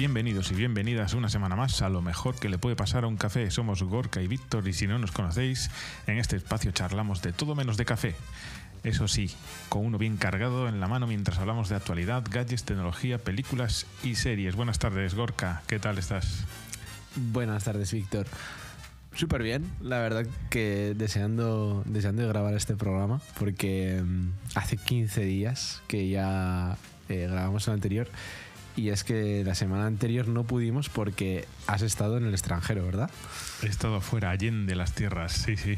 Bienvenidos y bienvenidas una semana más a lo mejor que le puede pasar a un café. Somos Gorka y Víctor y si no nos conocéis, en este espacio charlamos de todo menos de café. Eso sí, con uno bien cargado en la mano mientras hablamos de actualidad, gadgets, tecnología, películas y series. Buenas tardes, Gorka. ¿Qué tal estás? Buenas tardes, Víctor. Súper bien, la verdad que deseando, deseando grabar este programa porque mm, hace 15 días que ya eh, grabamos el anterior y es que la semana anterior no pudimos porque has estado en el extranjero, ¿verdad? He estado afuera, allende las tierras, sí, sí.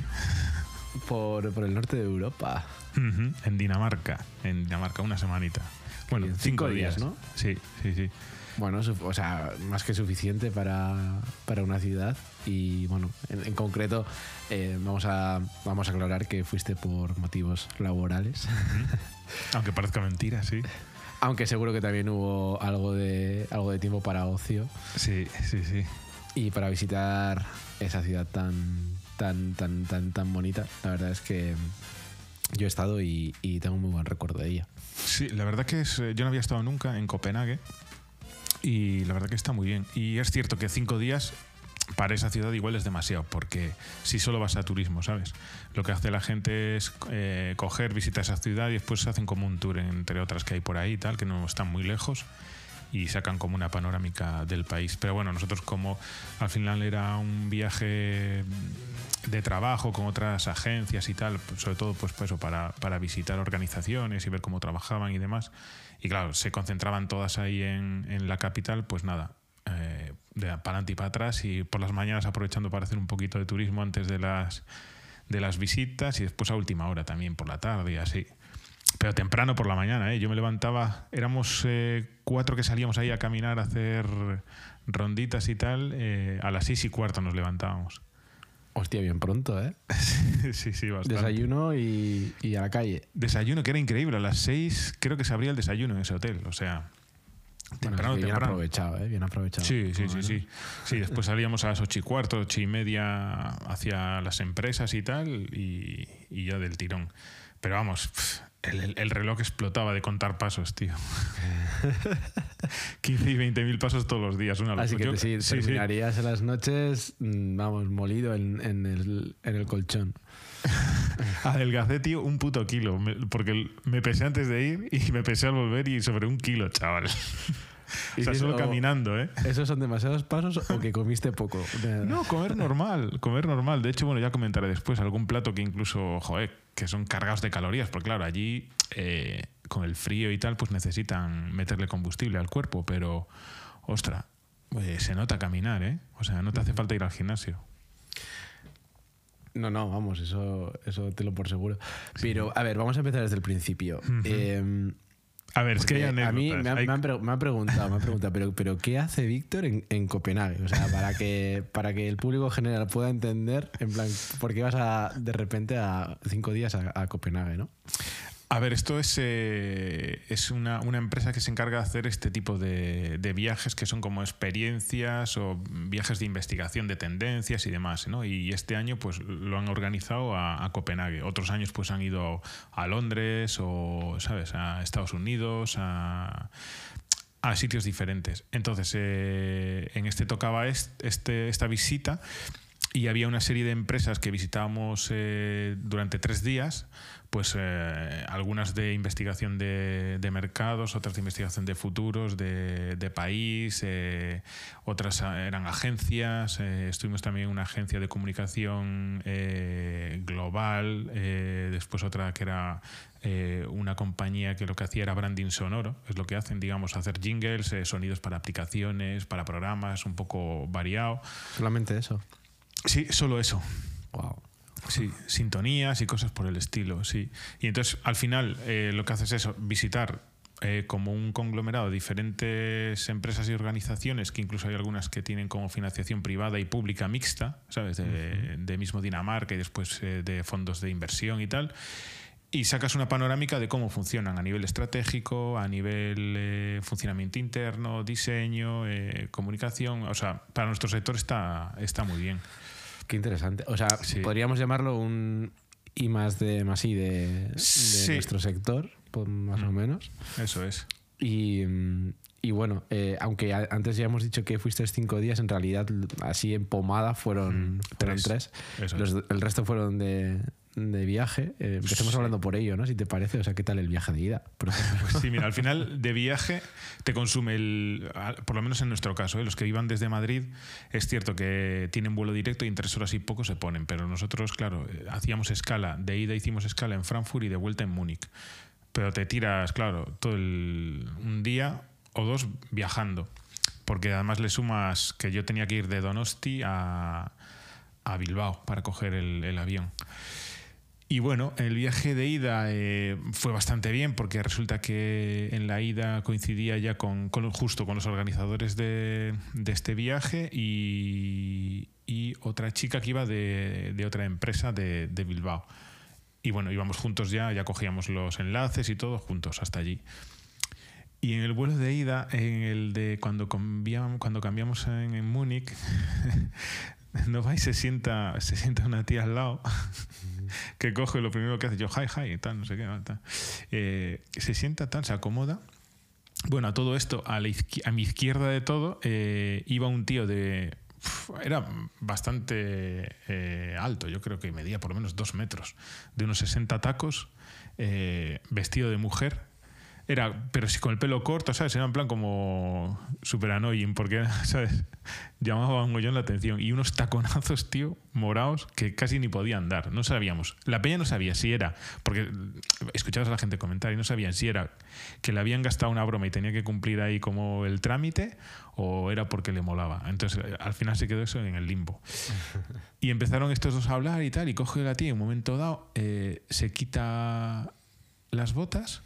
Por, por el norte de Europa. En Dinamarca, en Dinamarca, una semanita. Bueno, cinco, cinco días, días, ¿no? Sí, sí, sí. Bueno, o sea, más que suficiente para, para una ciudad. Y bueno, en, en concreto, eh, vamos, a, vamos a aclarar que fuiste por motivos laborales. Aunque parezca mentira, sí. Aunque seguro que también hubo algo de, algo de tiempo para ocio Sí, sí, sí. y para visitar esa ciudad tan, tan, tan, tan, tan bonita. La verdad es que yo he estado y, y tengo un muy buen recuerdo de ella. Sí, la verdad que es, eh, yo no había estado nunca en Copenhague y la verdad que está muy bien. Y es cierto que cinco días para esa ciudad igual es demasiado, porque si solo vas a turismo, ¿sabes? Lo que hace la gente es eh, coger, visitar esa ciudad y después hacen como un tour, entre otras que hay por ahí tal, que no están muy lejos y sacan como una panorámica del país. Pero bueno, nosotros como al final era un viaje de trabajo con otras agencias y tal, pues, sobre todo pues, pues eso, para, visitar organizaciones y ver cómo trabajaban y demás. Y claro, se concentraban todas ahí en la capital, pues nada, eh, de para adelante y para atrás y por las mañanas aprovechando para hacer un poquito de turismo antes de las, de las visitas y después a última hora también por la tarde y así. Pero temprano por la mañana, ¿eh? yo me levantaba, éramos eh, cuatro que salíamos ahí a caminar, a hacer ronditas y tal, a las seis y cuarto nos levantábamos. Hostia, bien pronto, ¿eh? sí, sí, bastante. Desayuno y, y a la calle. Desayuno que era increíble, a las seis creo que se abría el desayuno en ese hotel, o sea, temprano, bien temprano. aprovechado, ¿eh? Bien aprovechado. Sí, sí, sí, Bueno. sí. Sí, después salíamos a las ocho y cuarto, ocho y media hacia las empresas y tal, y, y ya del tirón. Pero vamos, el, el- el reloj explotaba de contar pasos, tío. 15 y 20 mil pasos todos los días, una Así que locura. te, sí, sí, sí. terminarías en las noches, mm, vamos, molido en, en el, en el colchón. Adelgacé, tío, un puto kilo, porque me pesé antes de ir y me pesé al volver y sobre un kilo, chaval. O sea, solo eso- caminando, ¿eh? ¿Esos son demasiados pasos o que comiste poco? No, comer normal, comer normal. De hecho, bueno, ya comentaré después algún plato que incluso, joder, que son cargados de calorías, porque claro, allí eh, con el frío y tal, pues necesitan meterle combustible al cuerpo, pero, ostra, eh, se nota caminar, ¿eh? O sea, no te hace falta ir al gimnasio. No, no, vamos, eso, eso te lo por seguro. Pero, a ver, vamos a empezar desde el principio. Eh, A ver, es que hay a mí me han, hay- me han pre- me han preguntado, me han preguntado, pero, pero ¿qué hace Víctor en, en Copenhague? O sea, para que, para que el público general pueda entender, en plan, ¿por qué vas a, de repente a cinco días a, a Copenhague, no? A ver, esto es, eh, es una, una empresa que se encarga de hacer este tipo de, de viajes que son como experiencias o viajes de investigación de tendencias y demás, ¿no? Y este año pues lo han organizado a, Copenhague. Otros años pues han ido a Londres o, ¿sabes?, a Estados Unidos, a, a sitios diferentes. Entonces, eh, en este tocaba est- este, esta visita y había una serie de empresas que visitábamos eh, durante tres días, pues eh, algunas de investigación de, de mercados, otras de investigación de futuros, de, de país, eh, otras eran agencias, eh, estuvimos también en una agencia de comunicación global, después otra que era una compañía que lo que hacía era branding sonoro, es lo que hacen, digamos, hacer jingles, sonidos para aplicaciones, para programas, un poco variado. Solamente eso. Sí, solo eso. Wow. Sí, sintonías y cosas por el estilo, sí. Y entonces, al final, eh, lo que haces es visitar eh, como un conglomerado de diferentes empresas y organizaciones, que incluso hay algunas que tienen como financiación privada y pública mixta, ¿sabes? De, de mismo Dinamarca y después eh, de fondos de inversión y tal. Y sacas una panorámica de cómo funcionan a nivel estratégico, a nivel eh, funcionamiento interno, diseño, eh, comunicación. O sea, para nuestro sector está, está muy bien. Qué interesante. O sea, Sí. podríamos llamarlo un I más de más I de, de Sí. nuestro sector, pues, más o menos. Eso es. Y, mm, y bueno, eh, aunque antes ya hemos dicho que fuiste cinco días, en realidad así en pomada fueron, Mm, fueron tres. Los- el resto fueron de, de viaje. Eh, empecemos Sí. hablando por ello, ¿no? Si te parece. O sea, ¿qué tal el viaje de ida? Pues sí, mira, al final de viaje te consume el. Por lo menos en nuestro caso, ¿eh? los que iban desde Madrid, es cierto que tienen vuelo directo y en tres horas y poco se ponen, pero nosotros, claro, eh, hacíamos escala. De ida hicimos escala en Frankfurt y de vuelta en Múnich. Pero te tiras, claro, todo el, un día o dos viajando. Porque además le sumas que yo tenía que ir de Donosti a, a Bilbao para coger el- el avión. Y bueno, el viaje de ida eh, fue bastante bien porque resulta que en la ida coincidía ya con, con- justo con los organizadores de, de este viaje y, y otra chica que iba de, de otra empresa de, de Bilbao. Y bueno, íbamos juntos ya, ya cogíamos los enlaces y todo juntos hasta allí. Y en el vuelo de ida, en el de cuando cambiamos, cuando cambiamos en, en Múnich, no va y se sienta, se sienta una tía al lado que coge lo primero que hace yo, hi, hi, tal, no sé qué, tal. Eh, se sienta tal, se acomoda. Bueno, a todo esto, a, la izquier- a mi izquierda de todo, eh, iba un tío de. Era bastante eh, alto, yo creo que medía por lo menos dos metros, de unos 60 tacos, vestido de mujer. Era, pero sí con el pelo corto, ¿sabes? Era en plan como super annoying, porque, ¿sabes? Llamaba un mollón la atención. Y unos taconazos, tío, morados, que casi ni podían dar. No sabíamos. La peña no sabía si era, porque escuchabas a la gente comentar y no sabían si era que le habían gastado una broma y tenía que cumplir ahí como el trámite o era porque le molaba. Entonces, al final se quedó eso en el limbo. Y empezaron estos dos a hablar y tal, y coge la tía y en un momento dado eh, se quita las botas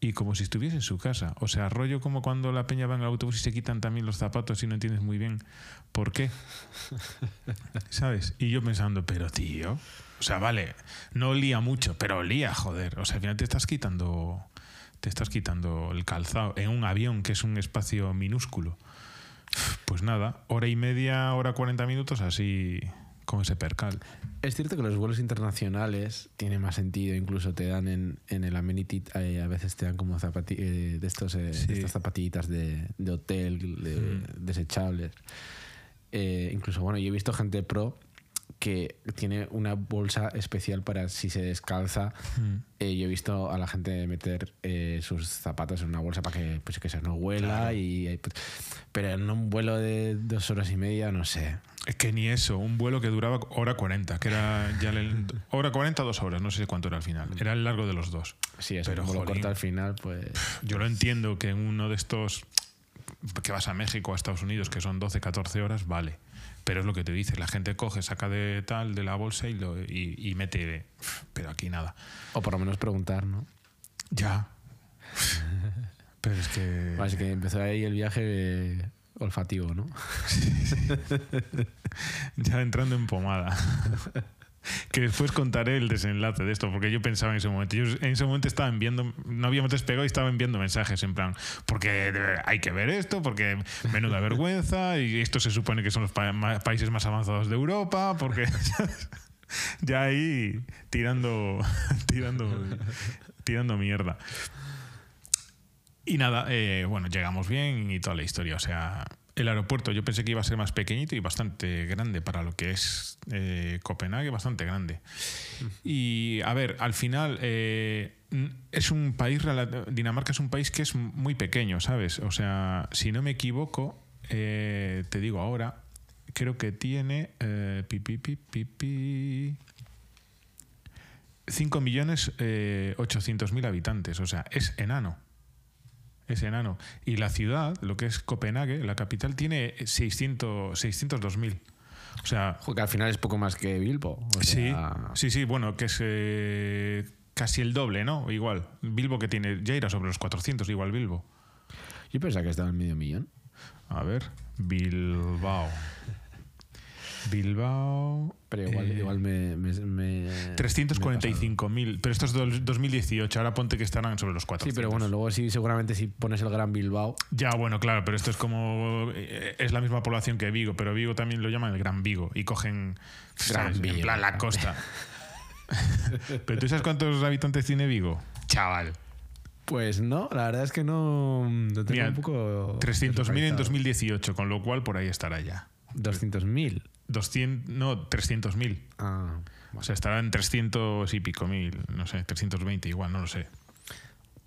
y como si estuviese en su casa. O sea, rollo como cuando la peña va en el autobús y se quitan también los zapatos y no entiendes muy bien por qué. ¿Sabes? Y yo pensando, pero tío, o sea, vale, no olía mucho, pero olía, joder. O sea, al final te estás quitando te estás quitando el calzado en un avión que es un espacio minúsculo. Pues nada, hora y media, hora 40 minutos así con ese percal. Es cierto que los vuelos internacionales tienen más sentido, incluso te dan en, en el amenity, eh, a veces te dan como zapati eh, de, estos, eh, Sí. de estas zapatillitas de, de hotel, de- Mm. desechables. Eh, incluso, bueno, yo he visto gente pro que tiene una bolsa especial para si se descalza. Eh, yo he visto a la gente meter eh, sus zapatos en una bolsa para que, pues, que se no huela. Claro. Y, pues, pero en un vuelo de dos horas y media, no sé. Es que ni eso, un vuelo que duraba hora 40, que era ya el, hora 40, dos horas, no sé cuánto era al final. Era el largo de los dos. Si es Pero, un vuelo corto al final, pues. Yo lo entiendo que en uno de estos que vas a México a Estados Unidos, que son 12, 14 horas, vale. Pero es lo que te dice, la gente coge, saca de tal, de la bolsa y, lo, y, y mete... Pero aquí nada. O por lo menos preguntar, ¿no? Ya. Pero es que... Así que empezó ahí el viaje eh, olfativo, ¿no? ya entrando en pomada. que después contaré el desenlace de esto, porque yo pensaba en ese momento. Yo en ese momento estaba enviando, no habíamos despegado y estaba enviando mensajes en plan, porque hay que ver esto, porque menuda vergüenza, y esto se supone que son los pa- ma- países más avanzados de Europa, porque ya ahí tirando, tirando, tirando mierda. Y nada, eh, bueno, llegamos bien y toda la historia. O sea, el aeropuerto yo pensé que iba a ser más pequeñito y bastante grande para lo que es eh, Copenhague, bastante grande. Y a ver, al final eh, es un país, Dinamarca es un país que es muy pequeño, ¿sabes? O sea, si no me equivoco, eh, te digo ahora, creo que tiene pi, pi, pi, pi, pi, 5 millones eh, 800 mil habitantes, o sea, es enano. Es enano. Y la ciudad, lo que es Copenhague, la capital, tiene 600 602 mil. O sea, que al final es poco más que Bilbo. o sí, sí, sí, bueno, que es eh, casi el doble, ¿no? Igual. Bilbo que tiene, ya irá sobre los 400, igual Bilbo. Yo pensaba que estaba en medio millón. A ver, Bilbao. Bilbao. Pero igual, eh, igual me. me, me- me he 345.000, pero esto es del 2018, ahora ponte que estarán sobre los pasado. 400. Sí, pero bueno, luego sí, seguramente si pones el Gran Bilbao. Ya, bueno, claro, pero esto es como. eh, Es la misma población que Vigo, pero Vigo también lo llaman el Gran Vigo y cogen. ¿sabes? En plan la costa. pero ¿tú sabes cuántos habitantes tiene Vigo? Chaval. Pues no, la verdad es que no. Lo tengo Mira, un poco. 300.000 en deslocalizado. 2018, con lo cual por ahí estará ya. 200.000. 200, no, 300.000. Ah, O sea, estará en 300 y pico mil, no sé, 320 igual, no lo sé.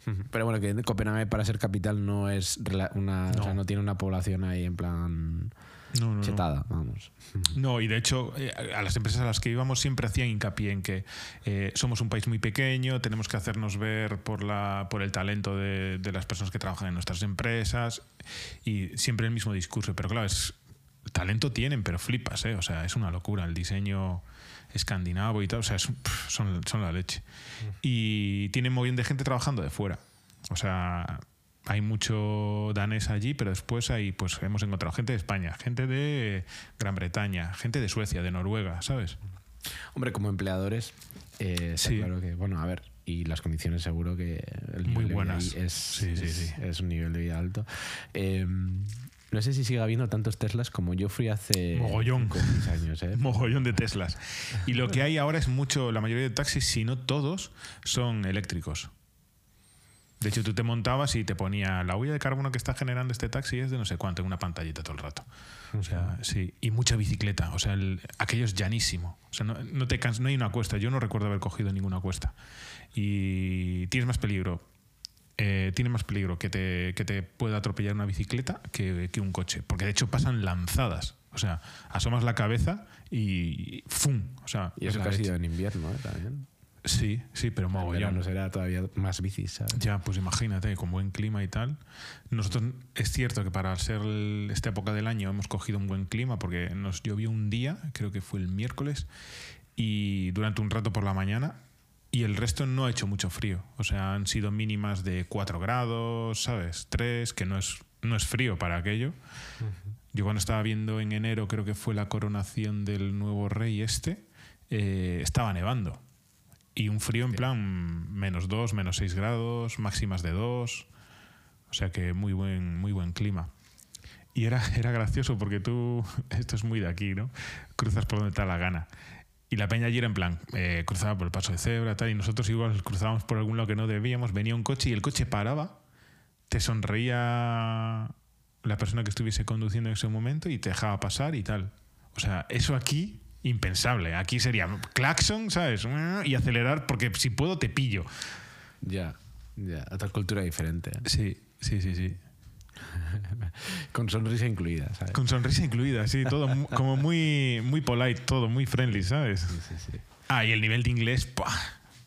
Pero bueno, que Copenhague para ser capital no es una. O No. sea, no tiene una población ahí en plan. No, no, no. chetada, vamos. No, y de hecho, eh, a las empresas a las que íbamos siempre hacían hincapié en que eh, somos un país muy pequeño, tenemos que hacernos ver por, la, por el talento de, de las personas que trabajan en nuestras empresas y siempre el mismo discurso. Pero claro, es, talento tienen, pero flipas, ¿eh? O sea, es una locura el diseño escandinavo y tal. O sea, es pff, son, son la leche. Y tienen muy bien de gente trabajando de fuera. O sea, hay mucho danés allí, pero después hay, pues hemos encontrado gente de España, gente de Gran Bretaña, gente de Suecia, de Noruega, ¿sabes? Hombre, como empleadores, eh, Sí. claro que, bueno, a ver, y las condiciones seguro que el Muy nivel de buenas. ahí es, Sí, sí, es, sí. es un nivel de vida alto. Eh, no sé si sigue habiendo tantos Teslas como yo fui hace Mogollón. años, ¿eh? Mogollón de Teslas. Y lo que hay ahora es mucho, la mayoría de taxis, si no todos, son eléctricos. De hecho, tú te montabas y te ponía la huella de carbono que está generando este taxi es de no sé cuánto, en una pantallita todo el rato. O sea, sí. Y mucha bicicleta. O sea, el- aquello es llanísimo. O sea, no, no te no hay una cuesta. Yo no recuerdo haber cogido ninguna cuesta. Y tienes más peligro. Eh, tiene más peligro que te, que te pueda atropellar una bicicleta que, que un coche. Porque de hecho pasan lanzadas. O sea, asomas la cabeza y ¡fum! O sea, Y es eso que ha sido en invierno, ¿eh? También. Sí, sí, pero mogollón. verano será todavía más bicis, ¿sabes? Ya, pues imagínate, con buen clima y tal. Nosotros es cierto que para ser el- esta época del año hemos cogido un buen clima porque nos llovió un día, creo que fue el miércoles, y durante un rato por la mañana, y el resto no ha hecho mucho frío. O sea, han sido mínimas de 4 grados, ¿sabes? 3, que no es, no es frío para aquello. Yo cuando estaba viendo en enero, creo que fue la coronación del nuevo rey este, eh, estaba nevando. Y un frío en plan menos 2, menos 6 grados, máximas de 2. O sea que muy buen, muy buen clima. Y era, era gracioso porque tú, esto es muy de aquí, ¿no? Cruzas por donde te da la gana. Y la peña allí era en plan, eh, cruzaba por el paso de cebra, tal, y nosotros igual cruzábamos por algún lado que no debíamos, venía un coche y el coche paraba, te sonreía la persona que estuviese conduciendo en ese momento y te dejaba pasar y tal. O sea, eso aquí, impensable. Aquí sería claxon, ¿sabes? Y acelerar porque si puedo te pillo. Ya, ya. Otra cultura diferente. ¿eh? Sí, sí, sí, sí. Con sonrisa incluida, ¿sabes? Con sonrisa incluida, sí, todo como muy, muy polite, todo muy friendly, ¿sabes? Sí, sí, sí. Ah, y el nivel de inglés, ¡buah!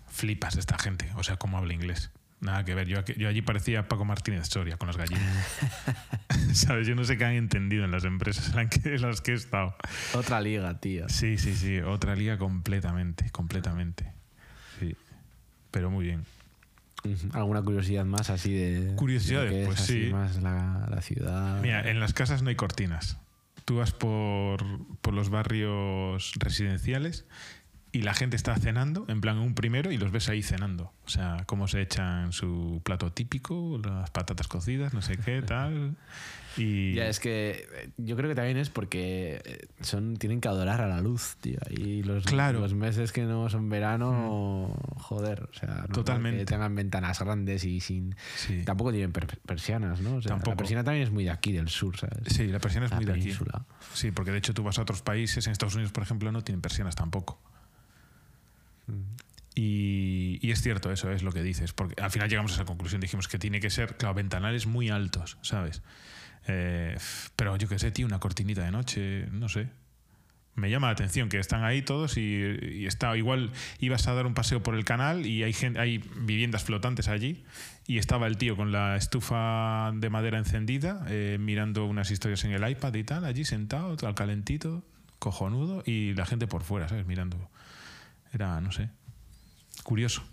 flipas de esta gente. O sea, cómo habla inglés. Nada que ver. Yo, aquí- yo allí parecía Paco Martínez Soria con las gallinas. ¿Sabes? Yo no sé qué han entendido en las empresas en las que, en las que he estado. Otra liga, tío. Sí, sí, sí. Otra liga completamente, completamente. Sí. Pero muy bien. ¿Alguna curiosidad más así de. Curiosidades, de pues así sí. más la, la ciudad? Mira, en las casas no hay cortinas. Tú vas por, por los barrios residenciales y la gente está cenando, en plan un primero, y los ves ahí cenando. O sea, cómo se echan su plato típico, las patatas cocidas, no sé qué, tal. Y Ya, es que eh, yo creo que también es porque eh, son tienen que adorar a la luz, tío. Y los, Claro. los meses que no son verano, joder, o sea, normal Totalmente. que tengan ventanas grandes y sin. sí. Tampoco tienen per- persianas, ¿no? O sea, Tampoco. La persiana también es muy de aquí, del sur, ¿sabes? Sí, la persiana es la muy de aquí. Sí, porque de hecho tú vas a otros países, en Estados Unidos, por ejemplo, no tienen persianas tampoco. Y, y es cierto, eso es lo que dices, porque al final llegamos a esa conclusión, dijimos que tiene que ser, claro, ventanales muy altos, ¿sabes? Eh, pero yo qué sé, tío, una cortinita de noche, no sé. Me llama la atención que están ahí todos y, y está igual ibas a dar un paseo por el canal y hay gente, hay viviendas flotantes allí y estaba el tío con la estufa de madera encendida eh, mirando unas historias en el iPad y tal allí sentado al calentito cojonudo y la gente por fuera sabes mirando era no sé curioso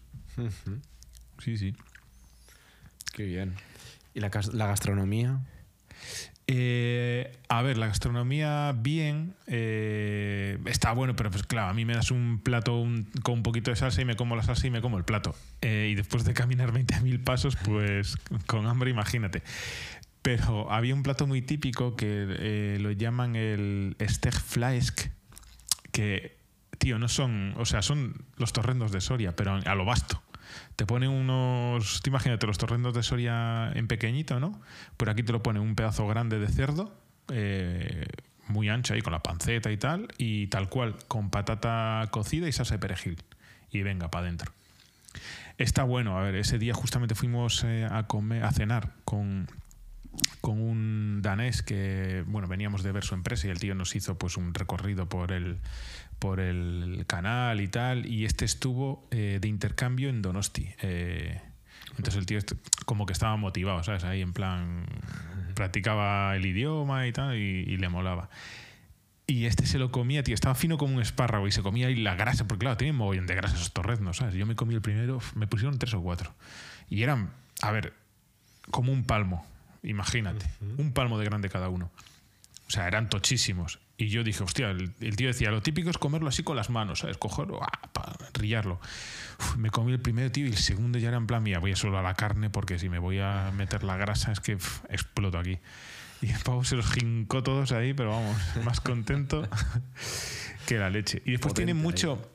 sí sí Qué bien. ¿Y la, la gastronomía? Eh, a ver, la gastronomía bien, eh, está bueno, pero pues claro, a mí me das un plato con un poquito de salsa y me como la salsa y me como el plato. Eh, y después de caminar 20.000 pasos, pues con hambre imagínate. Pero había un plato muy típico que lo llaman el Stegfleisch, que, tío, no son, o sea, son los torrendos de Soria, pero a lo vasto. Te pone unos. Te imagínate los torrendos de Soria en pequeñito, ¿no? Por aquí te lo pone un pedazo grande de cerdo, eh, muy ancho ahí, con la panceta y tal, y tal cual, con patata cocida y salsa de perejil. Y venga, para adentro. Está bueno, a ver, ese día justamente fuimos eh, a comer, a cenar con, con un danés que, bueno, veníamos de ver su empresa y el tío nos hizo pues un recorrido por el, por el canal y tal, y este estuvo eh, de intercambio en Donosti. Eh, entonces el tío como que estaba motivado, ¿sabes? Ahí en plan, practicaba el idioma y tal, y, y le molaba. Y este se lo comía, tío, estaba fino como un espárrago y se comía ahí la grasa, porque claro, tienen mogollón de grasa esos torreznos, ¿sabes? Yo me comí el primero, me pusieron tres o cuatro. Y eran, a ver, como un palmo, imagínate, un palmo de grande cada uno. O sea, eran tochísimos. Y yo dije, hostia, el, el tío decía, lo típico es comerlo así con las manos, ¿sabes? Cogerlo, ah, pa, rillarlo. Uf, me comí el primero, tío, y el segundo ya era en plan, mía, voy a solo a la carne porque si me voy a meter la grasa es que uf, exploto aquí. Y el pavo se los jincó todos ahí, pero vamos, más contento que la leche. Y después tiene ahí. mucho,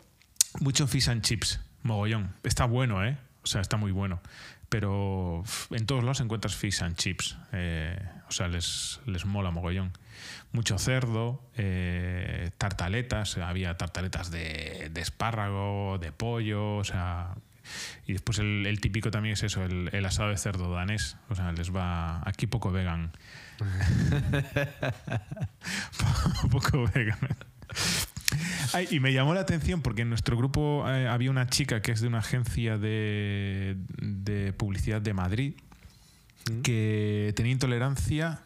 mucho fish and chips, mogollón. Está bueno, ¿eh? O sea, está muy bueno. Pero en todos lados encuentras fish and chips. eh, o sea, les, les mola mogollón. Mucho cerdo, eh, tartaletas. Había tartaletas de, de espárrago, de pollo, o sea. Y después el, el típico también es eso, el, el asado de cerdo danés. O sea, les va. Aquí poco vegan. poco vegan. Ay, y me llamó la atención porque en nuestro grupo eh, había una chica que es de una agencia de, de publicidad de Madrid que tenía intolerancia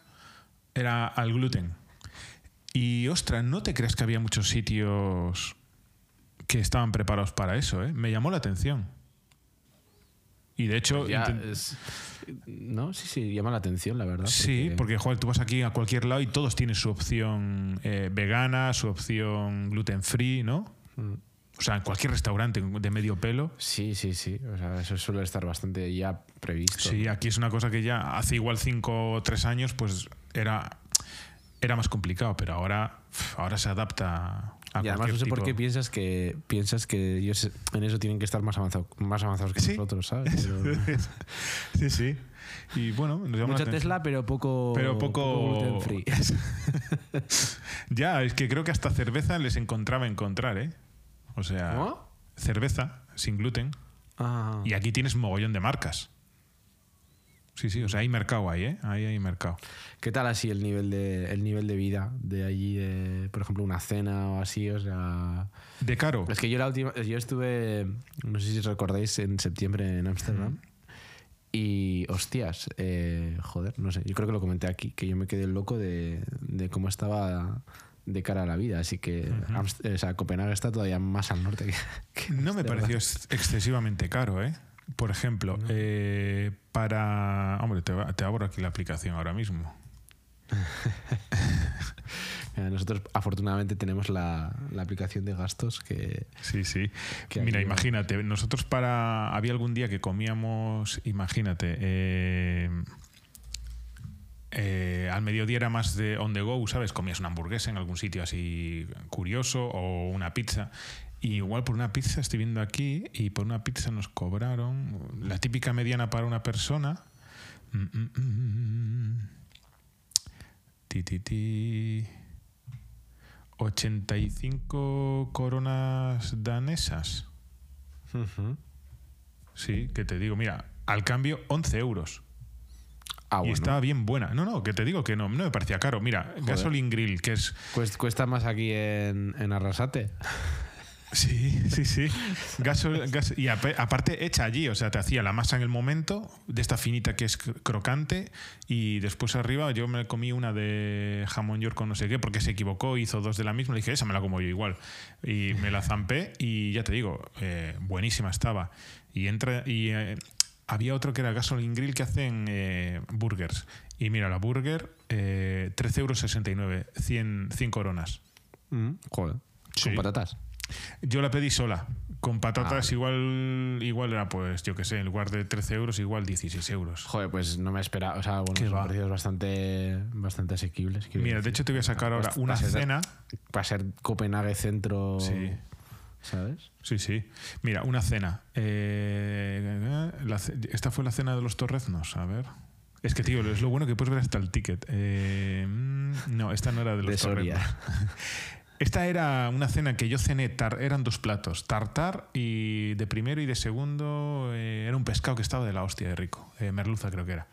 era al gluten. Y ostras, no te creas que había muchos sitios que estaban preparados para eso, ¿eh? Me llamó la atención. Y de hecho, Ya intent- es- no, sí, sí, llama la atención, la verdad. Sí, porque joder, tú vas aquí a cualquier lado y todos tienen su opción eh, vegana, su opción gluten free, ¿no? Mm. O sea, en cualquier restaurante de medio pelo. Sí, sí, sí. O sea, eso suele estar bastante ya previsto. Sí, aquí es una cosa que ya hace igual cinco o tres años, pues era, era más complicado, pero ahora, ahora se adapta a Y además no sé por qué piensas que piensas que ellos en eso tienen que estar más avanzados, más avanzados que Sí. nosotros, ¿sabes? Pero- sí, sí. Y bueno, nos mucha atención. Tesla, pero poco, Pero poco- gluten free. Ya, es que creo que hasta cerveza les encontraba encontrar, ¿eh? O sea, ¿Cómo? cerveza sin gluten. Ah. Y aquí tienes mogollón de marcas. Sí, sí, o sea, hay mercado ahí, ¿eh? Ahí hay mercado. ¿Qué tal así el nivel de el nivel de vida de allí, de, por ejemplo, una cena o así? O sea, De caro. es que yo la última, yo estuve, no sé si recordáis, en septiembre en Ámsterdam. Y hostias, eh, joder, no sé, yo creo que lo comenté aquí, que yo me quedé loco de, de cómo estaba de cara a la vida. Así que o sea, Copenhague está todavía más al norte que. que No me pareció ex- excesivamente caro, ¿eh? Por ejemplo, eh, para... Hombre, te, te abro aquí la aplicación ahora mismo. Nosotros afortunadamente tenemos la, la aplicación de gastos que. Sí, sí. Que Mira, ayuda. imagínate, nosotros para... Había algún día que comíamos, imagínate, eh, eh, al mediodía era más de on the go, ¿sabes? Comías una hamburguesa en algún sitio así curioso o una pizza. Y igual por una pizza, estoy viendo aquí, y por una pizza nos cobraron la típica mediana para una persona. Mm, mm, mm. Ti, ti, ti. 85 coronas danesas. Ujú. Sí, que te digo, mira, al cambio 11 euros. Ah, y estaba bien buena. No, no, que te digo que no, no me parecía caro. Mira, Gasoline Grill, que es. Cuest- Cuesta más aquí en, en Arrasate. Sí, sí, sí. Gasol- gas- y aparte hecha allí, o sea, te hacía la masa en el momento, de esta finita que es cr- crocante, y después arriba yo me comí una de jamón york con no sé qué, porque se equivocó, hizo dos de la misma, le dije, esa me la como yo igual. Y me la zampé y ya te digo, eh, buenísima estaba. Y entra y eh, había otro que era Gasoline Grill que hacen eh, burgers. Y mira, la burger, eh, 13,69 euros, 100, 100 coronas. Mm, joder. Sí. Con patatas. Yo la pedí sola. Con patatas Ah, igual igual era pues, yo qué sé, en lugar de 13 euros, igual 16 euros. Joder, pues no me esperaba. O sea, bueno, ¿Qué son va? precios bastante, bastante asequibles. Mira, de hecho te voy a sacar ahora una para ser- cena. Para ser Copenhague centro. Sí. ¿sabes? Sí, sí. Mira, una cena. Eh, la esta fue la cena de los torreznos. A ver. Es que, tío, es lo bueno que puedes ver hasta el ticket. Eh, mm, no, esta no era de los De torreznos. Esta era una cena que yo cené, tar- eran dos platos, tartar y de primero y de segundo eh, era un pescado que estaba de la hostia de rico, eh, merluza creo que era.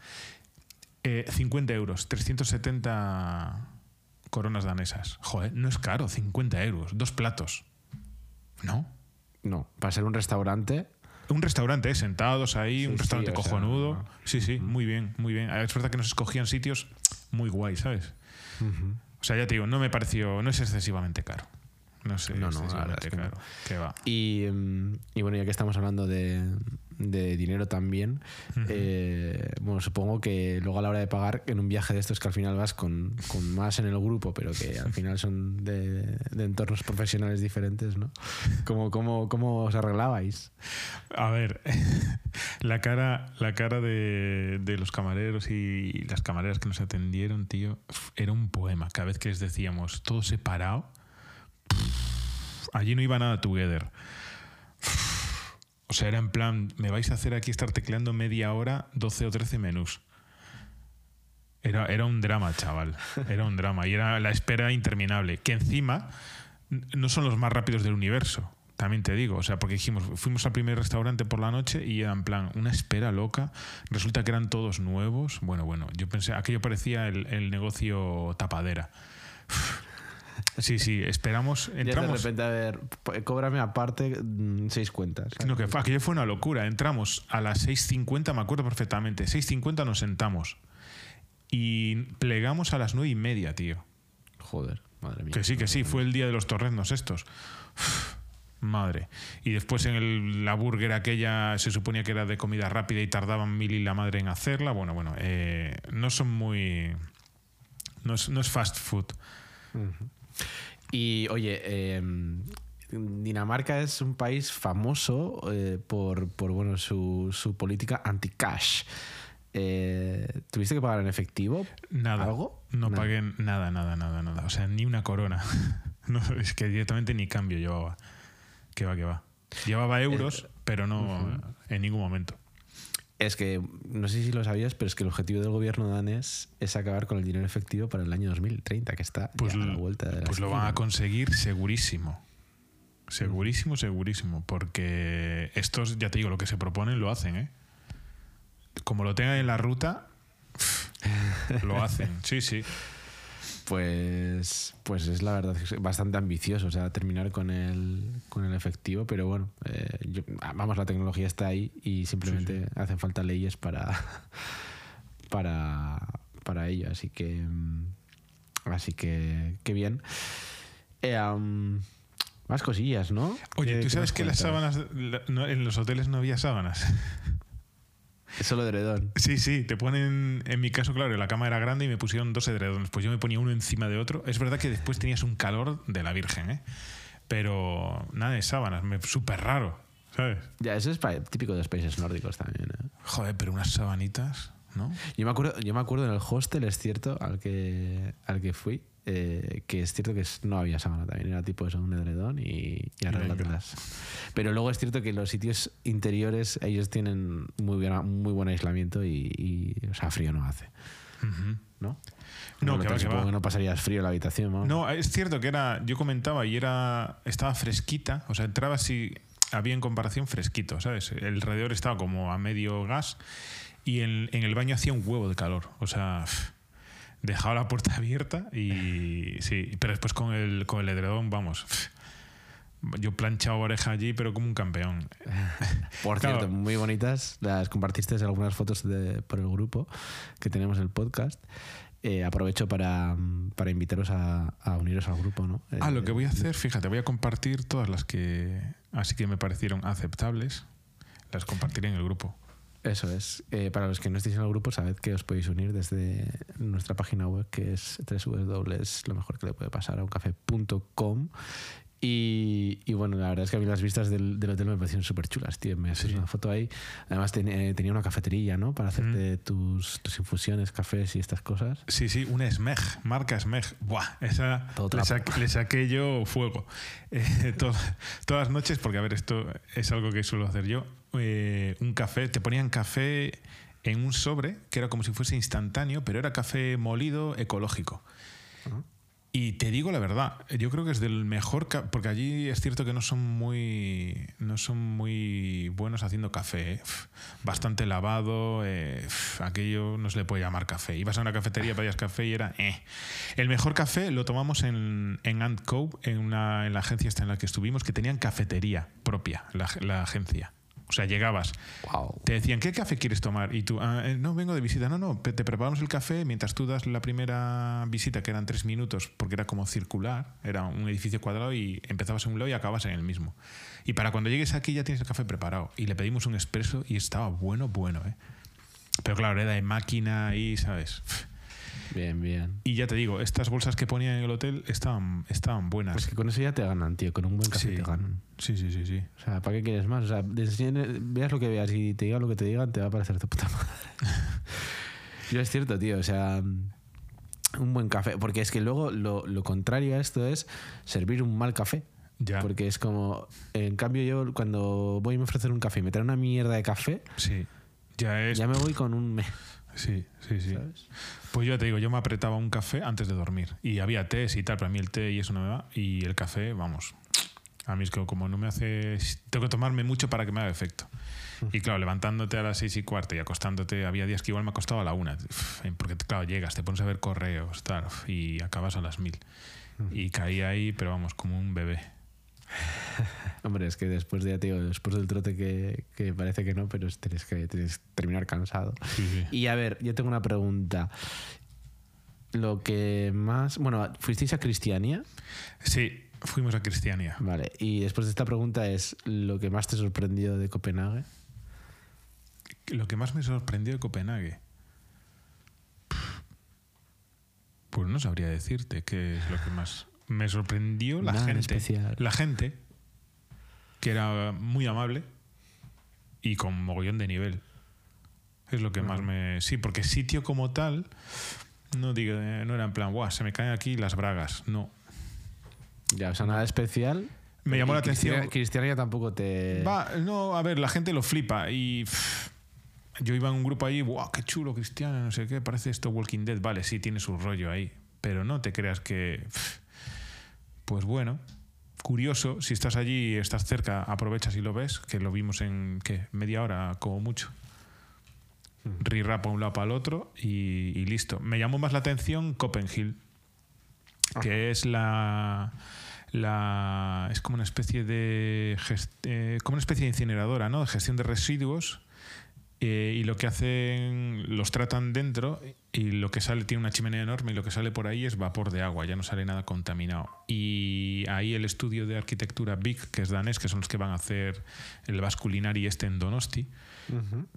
Eh, 50 euros, 370 coronas danesas. Joder, no es caro, 50 euros, dos platos. ¿No? No, para ser un restaurante, Un restaurante, ¿eh? sentados ahí, Sí, un sí, restaurante sea, cojonudo. no. Sí, sí, muy bien, muy bien. Es verdad que nos escogían sitios muy guay, ¿sabes? O sea, ya te digo, no me pareció, no es excesivamente caro. No sé, No, no, excesivamente es que no. caro. Que va. Y, mm, y bueno, ya que estamos hablando de, de dinero también, eh, bueno, supongo que luego a la hora de pagar en un viaje de estos que al final vas con, con más en el grupo, pero que al final son de, de entornos profesionales diferentes, ¿no? ¿Cómo, cómo, cómo os arreglabais? A ver, la cara, la cara de, de los camareros y las camareras que nos atendieron, tío, era un poema. Cada vez que les decíamos todo separado, allí no iba nada together. O sea, era en plan, me vais a hacer aquí estar tecleando media hora 12 o 13 menús. Era, era un drama, chaval. Era un drama. Y era la espera interminable. Que encima no son los más rápidos del universo. También te digo. O sea, porque dijimos, fuimos al primer restaurante por la noche y era en plan una espera loca. Resulta que eran todos nuevos. Bueno, bueno, yo pensé, aquello parecía el, el negocio tapadera. Sí, sí, esperamos, Ya de entramos. repente, a ver, cóbrame aparte mm, seis cuentas. No, que fue- aquello fue una locura. Entramos a las 6.50, me acuerdo perfectamente. 6.50 nos sentamos. Y plegamos a las nueve y media, tío. Joder, madre mía. Que sí, que sí, fue el día de los torreznos estos. Uf, madre. Y después en el- la burger aquella se suponía que era de comida rápida y tardaban mil y la madre en hacerla. Bueno, bueno, eh, no son muy... No es, no es fast food. Y oye, eh, Dinamarca es un país famoso eh, por, por bueno, su, su política anti-cash. Eh, ¿Tuviste que pagar en efectivo? Nada. ¿Algo? No Nada. pagué nada, nada, nada, nada. O sea, ni una corona. No, es que directamente ni cambio llevaba. Que va, que va. Llevaba euros, pero no en ningún momento. Es que, no sé si lo sabías, pero es que el objetivo del gobierno danés es acabar con el dinero efectivo para el año 2030, que está Pues, ya a la vuelta de la pues lo van a conseguir segurísimo. Segurísimo, segurísimo. Porque estos, ya te digo, lo que se proponen lo hacen, ¿eh? Como lo tengan en la ruta, lo hacen. Sí, sí. Pues, pues es la verdad que es bastante ambicioso, o sea, terminar con el, con el efectivo, pero bueno, eh, yo- vamos, la tecnología está ahí y simplemente hacen falta leyes para, para, para ello, así que, mm, así que, qué bien. Eh, más cosillas, ¿no? Oye, ¿Qué- ¿tú sabes que las sábanas, la- no, en los hoteles no había sábanas? Es solo de edredón. Sí, sí, te ponen, en mi caso, claro, la cama era grande y me pusieron dos edredones. Pues yo me ponía uno encima de otro. Es verdad que después tenías un calor de la Virgen, ¿eh? Pero nada de sábanas, súper raro, ¿sabes? Ya, eso es típico de los países nórdicos también. ¿eh? Joder, pero unas sabanitas, ¿no? Yo me acuerdo, yo me acuerdo en el hostel, es cierto, al que, al que fui, eh, que es cierto que no había sábana también, era tipo eso, un edredón y, y arréglatelas. Pero luego es cierto que los sitios interiores ellos tienen muy, buen- muy buen aislamiento y, y, o sea, frío no hace, Ujú. ¿no? No, Bueno, que va, supongo que no pasarías frío en la habitación, ¿no? No, es cierto que era, yo comentaba y era, estaba fresquita, o sea, entraba así, había en comparación fresquito, ¿sabes? El alrededor estaba como a medio gas y en, en el baño hacía un huevo de calor, o sea, dejaba la puerta abierta y sí, pero después con el, con el edredón, vamos, yo planchaba oreja allí, pero como un campeón. Por Claro. cierto, muy bonitas. Las compartiste algunas fotos de- por el grupo que tenemos en el podcast. Eh, aprovecho para, para invitaros a, a uniros al grupo, ¿no? Ah, Eh, lo que voy a hacer, fíjate, voy a compartir todas las que así que me parecieron aceptables, las compartiré en el grupo. Eso es. Eh, para los que no estéis en el grupo, sabed que os podéis unir desde nuestra página web, que es lo mejor que le puede pasar a un café.com. Y, y bueno, la verdad es que a mí las vistas del, del hotel me parecieron súper chulas, tío. Me haces Sí. una foto ahí. Además ten- eh, tenía una cafetería, ¿no? Para hacerte Mm. tus, tus infusiones, cafés y estas cosas. Sí, sí, una Smeg, marca Smeg. Buah, esa Todo le, saqué, le saqué yo fuego. Eh, to- todas las noches, porque a ver, esto es algo que suelo hacer yo. Eh, un café, te ponían café en un sobre, que era como si fuese instantáneo, pero era café molido ecológico. Y te digo la verdad, yo creo que es del mejor, porque allí es cierto que no son muy, no son muy buenos haciendo café, ¿eh? Bastante lavado, eh, aquello no se le puede llamar café. Ibas a una cafetería, pedías café y era, eh. El mejor café lo tomamos en, en Ant Cove, en, una, en la agencia esta en la que estuvimos, que tenían cafetería propia, la, la agencia. O sea, llegabas, Wow. te decían, ¿qué café quieres tomar? Y tú, "Ah, eh, no, vengo de visita. No, no, te preparamos el café mientras tú das la primera visita, que eran tres minutos, porque era como circular, era un edificio cuadrado y empezabas en un lado y acabas en el mismo. Y para cuando llegues aquí ya tienes el café preparado. Y le pedimos un expreso y estaba bueno, bueno, ¿eh? Pero claro, era de máquina y, ¿sabes? Bien, bien. Y ya te digo, estas bolsas que ponían en el hotel estaban, estaban buenas. Pues que con eso ya te ganan, tío. Con un buen café Sí. te ganan. Sí, sí, sí, sí. O sea, ¿para qué quieres más? O sea, veas lo que veas y te digan lo que te digan, te va a parecer tu puta madre. Yo es cierto, tío. O sea, un buen café. Porque es que luego lo, lo contrario a esto es servir un mal café. Ya. Porque es como, en cambio yo cuando voy a me ofrecer un café y me traen una mierda de café, Sí. Ya es. ya me voy con un me. Sí, sí, sí. ¿sabes? Pues yo te digo, yo me apretaba un café antes de dormir. Y había té y tal, para mí el té y eso no me va. Y el café, vamos. A mí es que como no me hace. Tengo que tomarme mucho para que me haga efecto. Y claro, levantándote a las seis y cuarto y acostándote, había días que igual me acostaba a la una. Porque, claro, llegas, te pones a ver correos, tal, y acabas a las mil. Y caí ahí, pero vamos, como un bebé. Hombre, es que después de, tío, después del trote que, que parece que no, pero es- tienes que, tienes que terminar cansado. Sí, sí. Y a ver, yo tengo una pregunta. Lo que más. Bueno, ¿fuisteis a Cristiania? Sí, fuimos a Cristiania. Vale. Y después de esta pregunta es lo que más te sorprendió de Copenhague. Lo que más me sorprendió de Copenhague. Pues no sabría decirte qué es lo que más. Me sorprendió la Nada en gente. especial. La gente, que era muy amable y con mogollón de nivel. Es lo que más me. Sí, porque sitio como tal, no, digo, eh, no era en plan, guau, se me caen aquí las bragas. No. Ya, o sea, nada especial. Me llamó la atención. Cristiania, Cristiania tampoco te. Va, no, a ver, la gente lo flipa y pff, yo iba en un grupo allí, ¡guau, qué chulo, Cristiano! No sé qué, parece esto Walking Dead. Vale, sí, tiene su rollo ahí, pero no te creas que... pff, pues bueno, curioso, si estás allí, estás cerca, aprovechas y lo ves, que lo vimos en, ¿qué? Media hora como mucho. Rirra para un lado para el otro y, y listo. Me llamó más la atención Copenhague, que es la, la es como una especie de gest- eh, como una especie de incineradora, ¿no? De gestión de residuos eh, y lo que hacen los tratan dentro y lo que sale tiene una chimenea enorme y lo que sale por ahí es vapor de agua, ya no sale nada contaminado. Y ahí el estudio de arquitectura Big, que es danés, que son los que van a hacer el Vasculinari este en Donosti,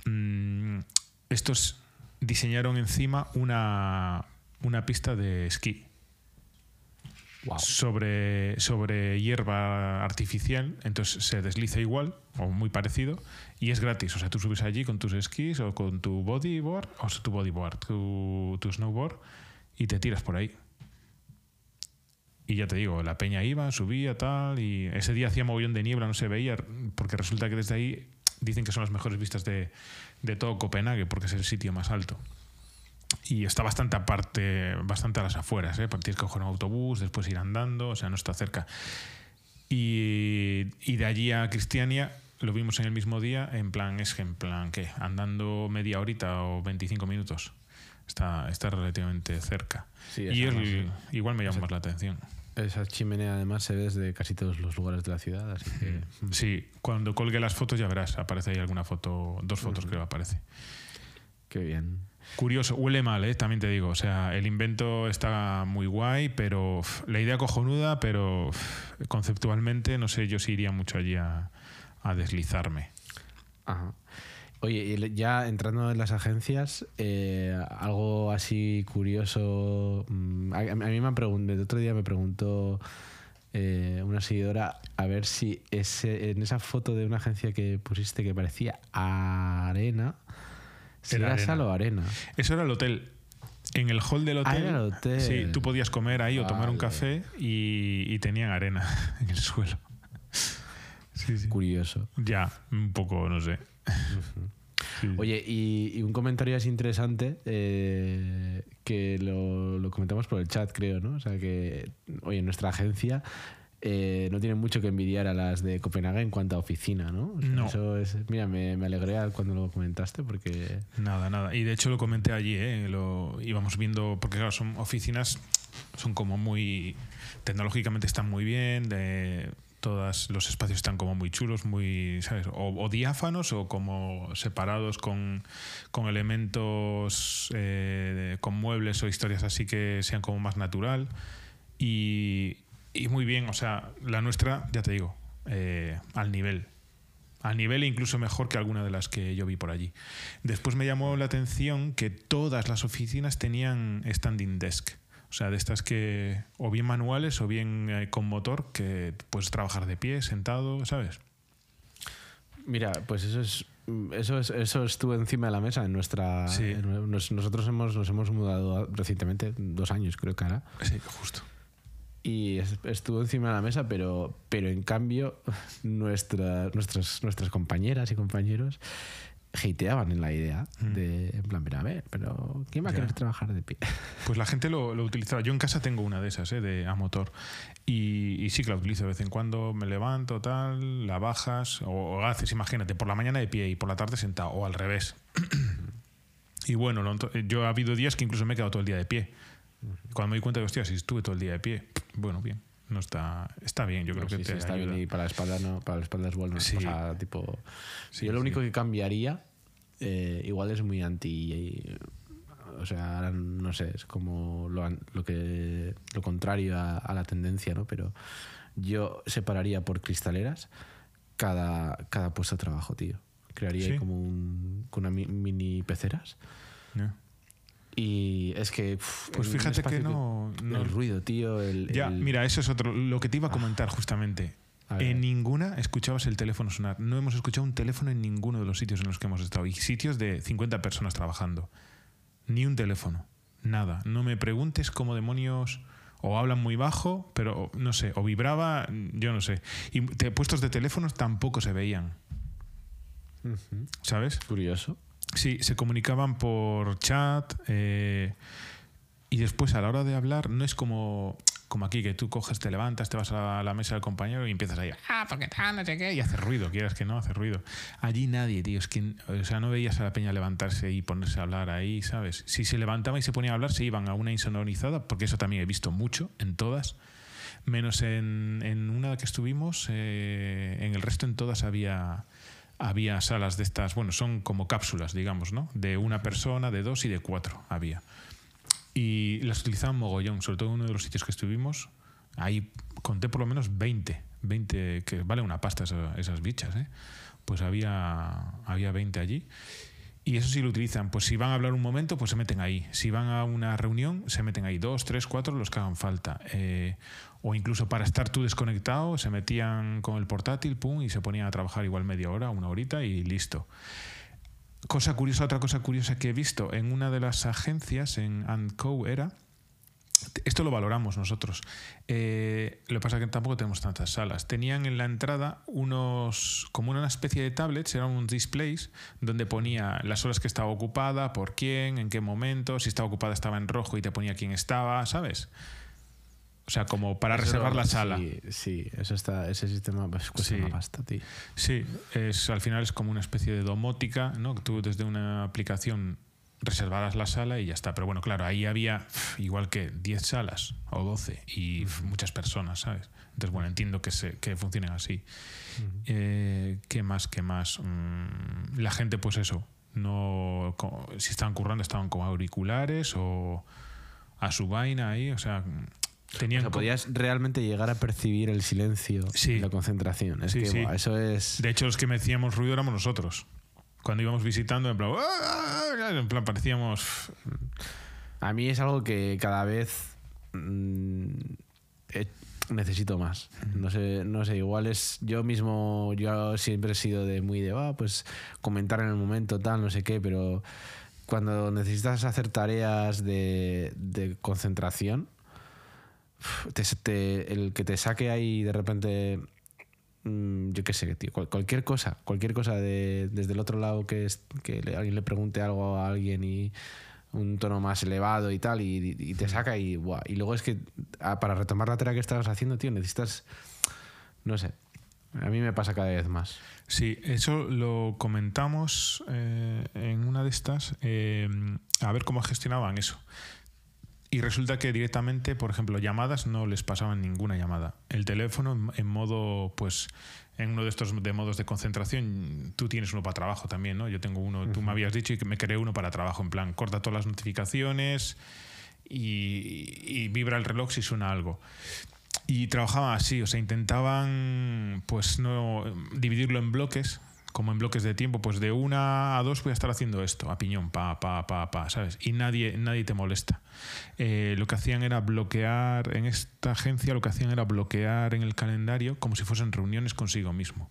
mm, estos diseñaron encima una, una pista de esquí Sobre, sobre hierba artificial, entonces se desliza igual o muy parecido y es gratis. O sea, tú subes allí con tus esquís o con tu bodyboard, o sea, tu bodyboard, tu, tu snowboard y te tiras por ahí. Y ya te digo, la peña iba, subía, tal, y ese día hacía mogollón de niebla, no se veía, porque resulta que desde ahí dicen que son las mejores vistas de, de todo Copenhague, porque es el sitio más alto. Y está bastante aparte, bastante a las afueras, ¿eh? tienes que coger un autobús, después ir andando, o sea, no está cerca. Y, y de allí a Cristiania lo vimos en el mismo día, en plan, es que en plan, ¿qué? Andando media horita o 25 minutos. Está, está relativamente cerca. Sí, y más- igual me llama más la atención. Esa chimenea además se ve desde casi todos los lugares de la ciudad, así que. mm, Sí, cuando colgue las fotos ya verás, aparece ahí alguna foto, dos fotos creo aparece. Qué bien. Curioso, huele mal, ¿eh? también te digo. O sea, el invento está muy guay, pero la idea cojonuda, pero conceptualmente no sé yo si iría mucho allí a, deslizarme. Ajá. Oye, ya entrando en las agencias, eh, algo así curioso. mm, A, mí me preguntado, el otro día me preguntó eh, una seguidora, a ver si ese, en esa foto de una agencia que pusiste que parecía arena, arena. sal o arena. Eso era el hotel. En el hall del hotel, Ah, era el hotel. Sí, tú podías comer ahí o tomar un café y, y tenían arena en el suelo. Sí, sí. Curioso. Ya, un poco, no sé. Sí. Oye, y, y un comentario así interesante eh, que lo, lo comentamos por el chat, creo, ¿no? O sea que, oye, nuestra agencia eh, no tiene mucho que envidiar a las de Copenhague en cuanto a oficina, ¿no? O sea, No. Eso es, mira, me, me alegré al- cuando lo comentaste porque... Nada, nada. Y de hecho lo comenté allí, ¿eh? Lo íbamos viendo, porque claro, son oficinas, son como muy, tecnológicamente están muy bien, de, todos los espacios están como muy chulos, muy, ¿sabes? O, o diáfanos o como separados con, con elementos, eh, con muebles o historias así que sean como más natural. Y, y muy bien, o sea, la nuestra, ya te digo, eh, al nivel. Al nivel e incluso mejor que alguna de las que yo vi por allí. Después me llamó la atención que todas las oficinas tenían standing desk. O sea, de estas que o bien manuales o bien eh, con motor, que puedes trabajar de pie, sentado, ¿sabes? Mira, pues eso es... Eso, es, eso estuvo encima de la mesa en nuestra... Sí. en- nos- nosotros hemos, nos hemos mudado recientemente, dos años creo que ahora. Sí, justo. Y es- estuvo encima de la mesa, pero, pero en cambio nuestra, nuestras, nuestras compañeras y compañeros hateaban en la idea Mm. de, en plan, mira, a ver, pero ¿quién va a Ya. querer trabajar de pie? Pues la gente lo, lo utilizaba. Yo en casa tengo una de esas, ¿eh? de a motor. Y, y sí que la utilizo de vez en cuando. Me levanto, tal, la bajas. O, o haces, imagínate, por la mañana de pie y por la tarde sentado. O al revés. y bueno, lo- yo ha habido días que incluso me he quedado todo el día de pie. Cuando me di cuenta que, hostia, si estuve todo el día de pie, bueno, bien. No está, está bien, yo creo No, que sí, te sí, está ayuda. bien y para la espalda no, para la espalda es bueno. Sí. O sea, tipo, yo lo único que cambiaría, eh, igual es muy anti, o sea, ahora no sé, es como lo, lo que lo contrario a, a la tendencia, ¿no? Pero yo separaría por cristaleras cada, cada puesto de trabajo, tío. Crearía Sí. como un, con una mi- mini peceras. Y es que. uf, Pues fíjate que no, no- El ruido, tío. El, Ya, el- mira, eso es otro. Lo que te iba a comentar justamente. En ninguna escuchabas el teléfono sonar. No hemos escuchado un teléfono en ninguno de los sitios en los que hemos estado. Y sitios de 50 personas trabajando. Ni un teléfono. Nada. No me preguntes cómo demonios. O hablan muy bajo, pero no sé. O vibraba, yo no sé. Y te- puestos de teléfonos tampoco se veían. ¿Sabes? Curioso. Sí, se comunicaban por chat eh, y después a la hora de hablar no es como, como aquí que tú coges, te levantas, te vas a la mesa del compañero y empiezas ahí, ah, porque tal, no sé qué, y hace ruido, quieras que no, hace ruido. Allí nadie, tío, es que, o sea, no veías a la peña levantarse y ponerse a hablar ahí, ¿sabes? Si se levantaba y se ponía a hablar, se iban a una insonorizada, porque eso también he visto mucho en todas, menos en, en una que estuvimos, eh, en el resto en todas había había salas de estas, bueno, son como cápsulas, digamos, ¿no? De una persona, de dos y de cuatro había. Y las utilizaban mogollón, sobre todo en uno de los sitios que estuvimos. Ahí conté por lo menos 20, 20, que vale una pasta esa- esas bichas, ¿eh? Pues había, había 20 allí. Y eso sí lo utilizan. Pues si van a hablar un momento, pues se meten ahí. Si van a una reunión, se meten ahí. Dos, tres, cuatro, los que hagan falta. Eh, o incluso para estar tú desconectado, se metían con el portátil, pum, y se ponían a trabajar igual media hora, una horita y listo. Cosa curiosa, otra cosa curiosa que he visto en una de las agencias, en Co era, esto lo valoramos nosotros. Eh, lo que pasa es que tampoco tenemos tantas salas. Tenían en la entrada unos, como una especie de tablets, eran unos displays, donde ponía las horas que estaba ocupada, por quién, en qué momento, si estaba ocupada estaba en rojo y te ponía quién estaba, ¿sabes? O sea, como para Eso reservar la sala. Sí, sí, eso está, ese sistema pues, cuesta Sí. una pasta, tío. Sí, es, al final es como una especie de domótica, ¿no? Que tú desde una aplicación reservaras la sala y ya está. Pero bueno, claro, ahí había igual que 10 salas o 12 y muchas personas, ¿sabes? Entonces, bueno, entiendo que, se, que funcionen así. Eh, ¿Qué más? ¿Qué más? Mm, la gente, pues eso, no si estaban currando, estaban con auriculares o a su vaina ahí, o sea, O sea, podías realmente llegar a percibir el silencio Sí. y la concentración. Es Sí, que sí. buah, eso es. De hecho, los que me hacíamos ruido éramos nosotros. Cuando íbamos visitando, en plan, "Ah", en plan parecíamos. A mí es algo que cada vez mm, necesito más. No sé, no sé, igual es yo mismo, yo siempre he sido de muy de, ah, pues comentar en el momento tal, no sé qué, pero cuando necesitas hacer tareas de, de concentración, te- te- el que te saque ahí de repente, mm, yo qué sé, tío, cual- cualquier cosa, cualquier cosa de, desde el otro lado que, es, que le- alguien le pregunte algo a alguien y un tono más elevado y tal, y, y te saca y, buah, y luego es que ah, para retomar la tarea que estabas haciendo, tío, necesitas, no sé, a mí me pasa cada vez más. Sí, eso lo comentamos eh, en una de estas, eh, a ver cómo gestionaban eso. Y resulta que directamente, por ejemplo, llamadas no les pasaban ninguna llamada. El teléfono en, modo, pues, en uno de estos de modos de concentración, tú tienes uno para trabajo también, ¿no? Yo tengo uno, tú me habías dicho y que me creé uno para trabajo, en plan, corta todas las notificaciones y, y vibra el reloj si suena algo. Y trabajaban así, o sea, intentaban pues no dividirlo en bloques, como en bloques de tiempo, pues de una a dos voy a estar haciendo esto, a piñón, pa, pa, pa, pa, ¿sabes? Y nadie, nadie te molesta. Eh, lo que hacían era bloquear, en esta agencia lo que hacían era bloquear en el calendario como si fuesen reuniones consigo mismo.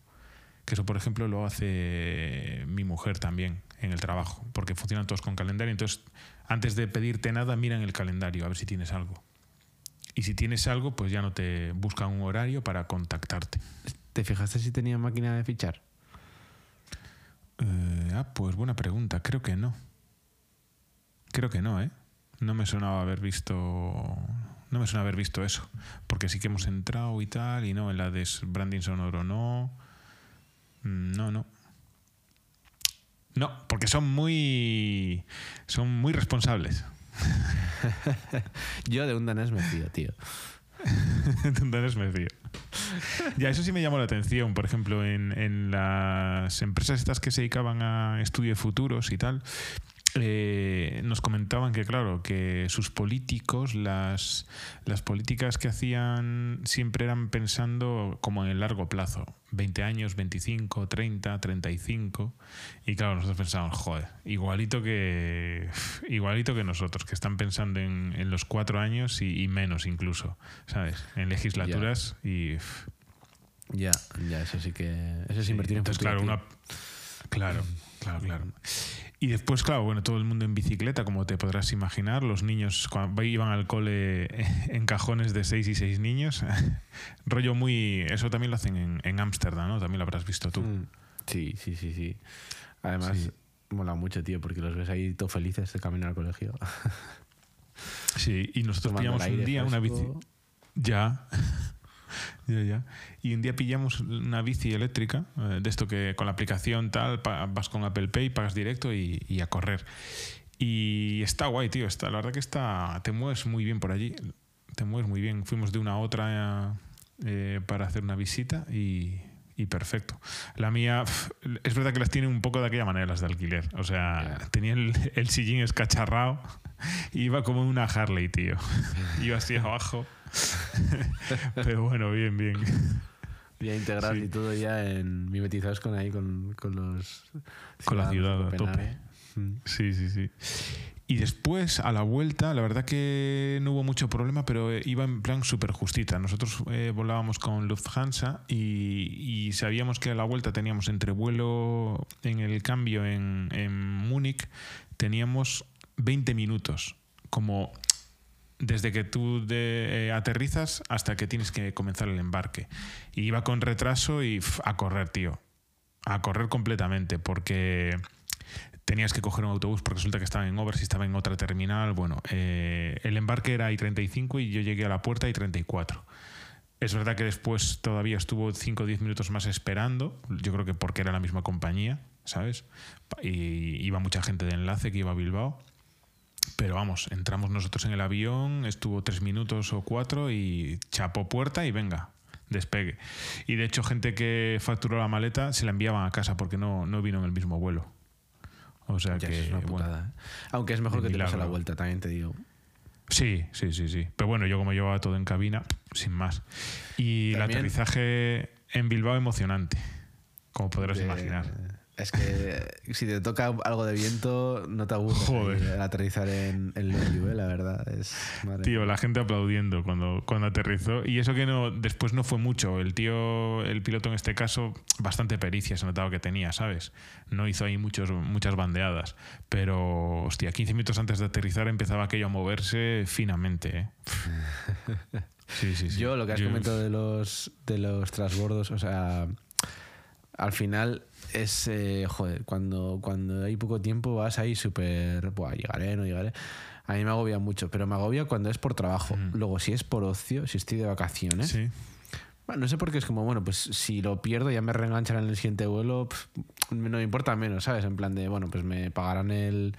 Que eso, por ejemplo, lo hace mi mujer también en el trabajo, porque funcionan todos con calendario. Entonces, antes de pedirte nada, mira en el calendario a ver si tienes algo. Y si tienes algo, pues ya no te buscan un horario para contactarte. ¿Te fijaste si tenía máquina de fichar? Eh, ah, pues buena pregunta. Creo que no. Creo que no, ¿eh? No me sonaba haber visto. No me suena haber visto eso. Porque sí que hemos entrado y tal, y no, en la de branding sonoro no. Mm, No, no. No, porque son muy. Son muy responsables. Yo de un danés me fío, tío. Entonces me fío. Ya, eso sí me llamó la atención. Por ejemplo, en, en las empresas estas que se dedicaban a estudios futuros y tal, eh, nos comentaban que, claro, que sus políticos, las, las políticas que hacían siempre eran pensando como en el largo plazo. 20 años, 25, 30, 35. Y claro, nosotros pensábamos, joder, igualito que, igualito que nosotros, que están pensando en, en los cuatro años y, y menos incluso, ¿sabes? En legislaturas y... Ya, ya, eso sí que. Eso es invertir en Entonces, futuro, claro, tío. una. Claro, claro, claro. Y después, claro, bueno, todo el mundo en bicicleta, como te podrás imaginar, los niños iban al cole en cajones de seis y seis niños, rollo muy... Eso también lo hacen en- Ámsterdam, ¿no? También lo habrás visto tú. Mm, Sí, sí, sí, sí. Además, Sí. mola mucho, tío, porque los ves ahí todos felices de caminar al colegio. Sí, y nosotros Tomando pillamos un día una bici... Ya. ya, ya. Y un día pillamos una bici eléctrica, eh, de esto que con la aplicación tal, vas con Apple Pay, pagas directo y, y a correr. Y está guay, tío. Está, la verdad que está. Te mueves muy bien por allí. Te mueves muy bien. Fuimos de una a otra eh, para hacer una visita y, y perfecto. La mía, es verdad que las tiene un poco de aquella manera, las de alquiler. O sea, Ya. tenía el, el sillín escacharrado. y Iba como una Harley, tío. Iba así abajo. Pero bueno, bien, bien. Ya integrar Sí. y todo ya en mimetizados con ahí, con, con los. Con la ciudad a. Mm. Sí, sí, sí. Y después, a la vuelta, la verdad que no hubo mucho problema, pero eh, iba en plan súper justita. Nosotros eh, volábamos con Lufthansa y, y sabíamos que a la vuelta teníamos entre vuelo en el cambio en, en Múnich, teníamos 20 minutos, como desde que tú eh, aterrizas hasta que tienes que comenzar el embarque. Y iba con retraso y a correr, tío. A correr completamente, porque tenías que coger un autobús porque resulta que estaba en Overs y estaba en otra terminal. Bueno, eh, el embarque era I-35 y yo llegué a la puerta I-34. Es verdad que después todavía estuvo 5 o 10 minutos más esperando, yo creo que porque era la misma compañía, ¿sabes? Y iba mucha gente de enlace que iba a Bilbao. Pero vamos, entramos nosotros en el avión, estuvo tres minutos o cuatro y chapó puerta y venga, despegue. Y de hecho, gente que facturó la maleta se la enviaban a casa porque no, no vino en el mismo vuelo. O sea Ya, que. es una bueno, putada. ¿eh? Aunque es mejor que te pase la milagro. vuelta, también te digo. Sí, sí, sí, sí. Pero bueno, yo como llevaba todo en cabina, sin más. Y el aterrizaje en Bilbao emocionante, como podrás De- imaginar. Es que si te toca algo de viento, no te aburres Joder. el aterrizar en, en ¿eh? la verdad. Es, madre Tío, la gente aplaudiendo cuando, cuando aterrizó. Y eso que no después no fue mucho. El tío, el piloto en este caso, bastante pericia se notaba que tenía, ¿sabes? No hizo ahí muchos, muchas bandeadas. Pero, hostia, 15 minutos antes de aterrizar empezaba aquello a moverse finamente, ¿eh? Sí, sí, sí. Yo lo que has Yo- comentado de los, de los transbordos, o sea, al final es, eh, joder, cuando, cuando hay poco tiempo vas ahí súper, buah, llegaré, no llegaré. A mí me agobia mucho, pero me agobia cuando es por trabajo. Luego, si es por ocio, si estoy de vacaciones, Sí. bueno, no sé por qué es como, bueno, pues si lo pierdo ya me reengancharán en el siguiente vuelo, pf, no me importa menos, ¿sabes? En plan de, bueno, pues me pagarán el,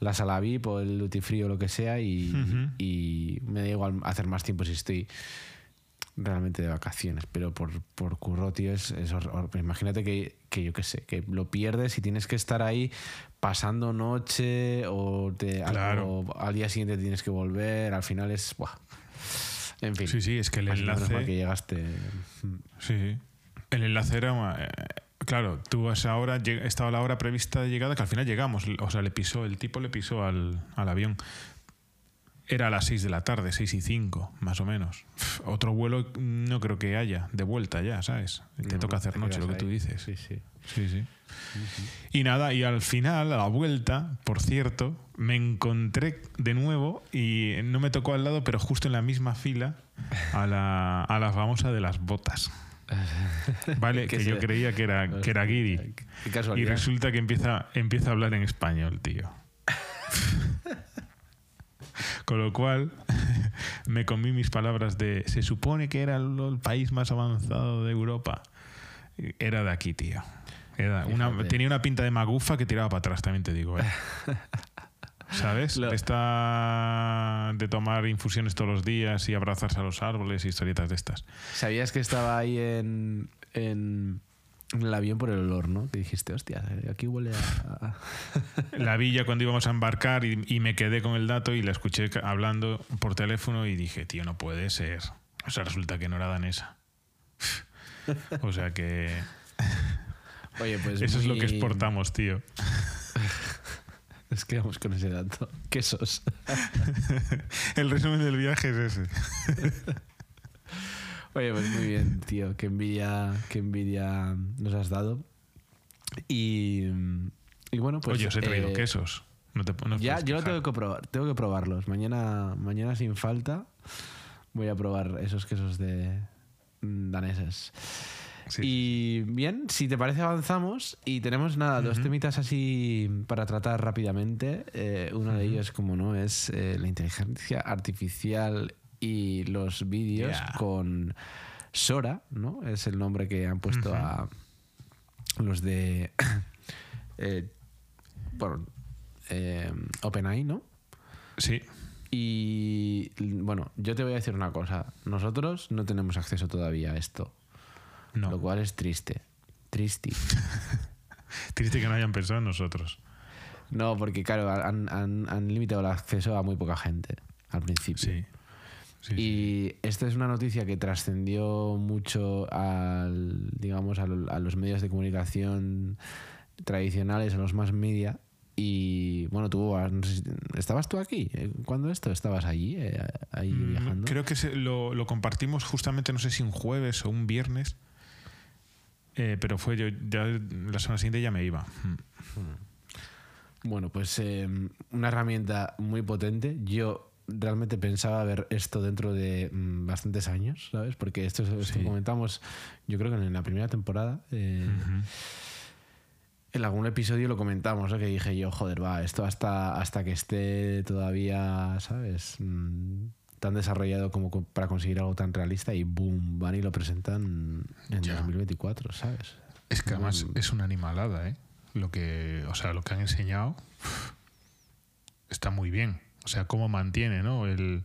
la sala VIP o el duty free o lo que sea y, y me da igual hacer más tiempo si estoy realmente de vacaciones, pero por, por curro, tío, es, es Imagínate que, que yo qué sé, que lo pierdes y tienes que estar ahí pasando noche o te, Claro. al día siguiente tienes que volver, al final es... buah. En fin. Sí, sí, es que el enlace. que llegaste. Sí. El enlace era. eh, claro, tú a esa hora estaba la hora prevista de llegada que al final llegamos. O sea, le pisó, el tipo le pisó al, al avión. Era a las 6 de la tarde, 6 y 5, más o menos. Otro vuelo no creo que haya de vuelta ya, ¿sabes? Te No, toca hacer noche, lo que tú dices. Sí, sí. Sí, sí. Y nada, y al final, a la vuelta, por cierto, me encontré de nuevo y no me tocó al lado, pero justo en la misma fila, a la, a la famosa de las botas. Vale, ¿Qué que yo creía que era, que era Guiri. Qué Y resulta que empieza, empieza a hablar en español, tío. Con lo cual, me comí mis palabras de se supone que era el, el país más avanzado de Europa. Era de aquí, tío. Era una, Fíjate. tenía una pinta de magufa que tiraba para atrás, también te digo. ¿eh? ¿Sabes? Lo- esta- de tomar infusiones todos los días y abrazarse a los árboles y historietas de estas. ¿Sabías que estaba ahí en, en el avión por el olor, no? Que dijiste, hostia, aquí huele a... La vi ya cuando íbamos a embarcar y, y me quedé con el dato y la escuché hablando por teléfono y dije, tío, no puede ser. O sea, resulta que no era danesa. O sea que Oye, pues eso es lo que exportamos, tío. Es que vamos con ese dato. Quesos. El resumen del viaje es ese. Oye, pues muy bien, tío. Qué envidia, qué envidia nos has dado. Y, y bueno, pues... Oye, os he traído eh, quesos. No te, no Ya, yo lo tengo que probar, tengo que probarlos. Mañana, mañana sin falta voy a probar esos quesos de daneses. Sí. Y bien, si te parece avanzamos y tenemos nada, dos temitas así para tratar rápidamente. Eh, uno de ellos, como no, es eh, la inteligencia artificial y los vídeos Yeah. con Sora, ¿no? Es el nombre que han puesto a los de eh, bueno, eh, OpenAI, ¿no? Sí. Y bueno, yo te voy a decir una cosa. Nosotros no tenemos acceso todavía a esto, No. lo cual es triste. Triste. Triste que no hayan pensado en nosotros. No, porque claro, han, han- han limitado el acceso a muy poca gente al principio. Sí. Sí, sí. Y esta es una noticia que trascendió mucho al, digamos, a, lo- a los medios de comunicación tradicionales, a los más media. Y bueno, tú no sé si- estabas tú aquí Eh, cuando esto estabas allí, eh, ahí Mm, viajando. Creo que se- lo, lo compartimos justamente, no sé si un jueves o un viernes. Eh, pero fue yo, ya la semana siguiente ya me iba. Mm. Bueno, pues eh, una herramienta muy potente. Yo realmente pensaba ver esto dentro de mm, bastantes años, ¿sabes? Porque esto, es- esto Sí. comentamos, yo creo que en la primera temporada. eh. En algún episodio lo comentamos, ¿no? que dije yo, joder, va, esto hasta, hasta que esté todavía, ¿sabes? Mm, tan desarrollado como co- para conseguir algo tan realista y boom, van y lo presentan en Ya. 2024, ¿sabes? Es que además es una animalada, ¿eh? Lo que, o sea, lo que han enseñado está muy bien. O sea, cómo mantiene, ¿no? El,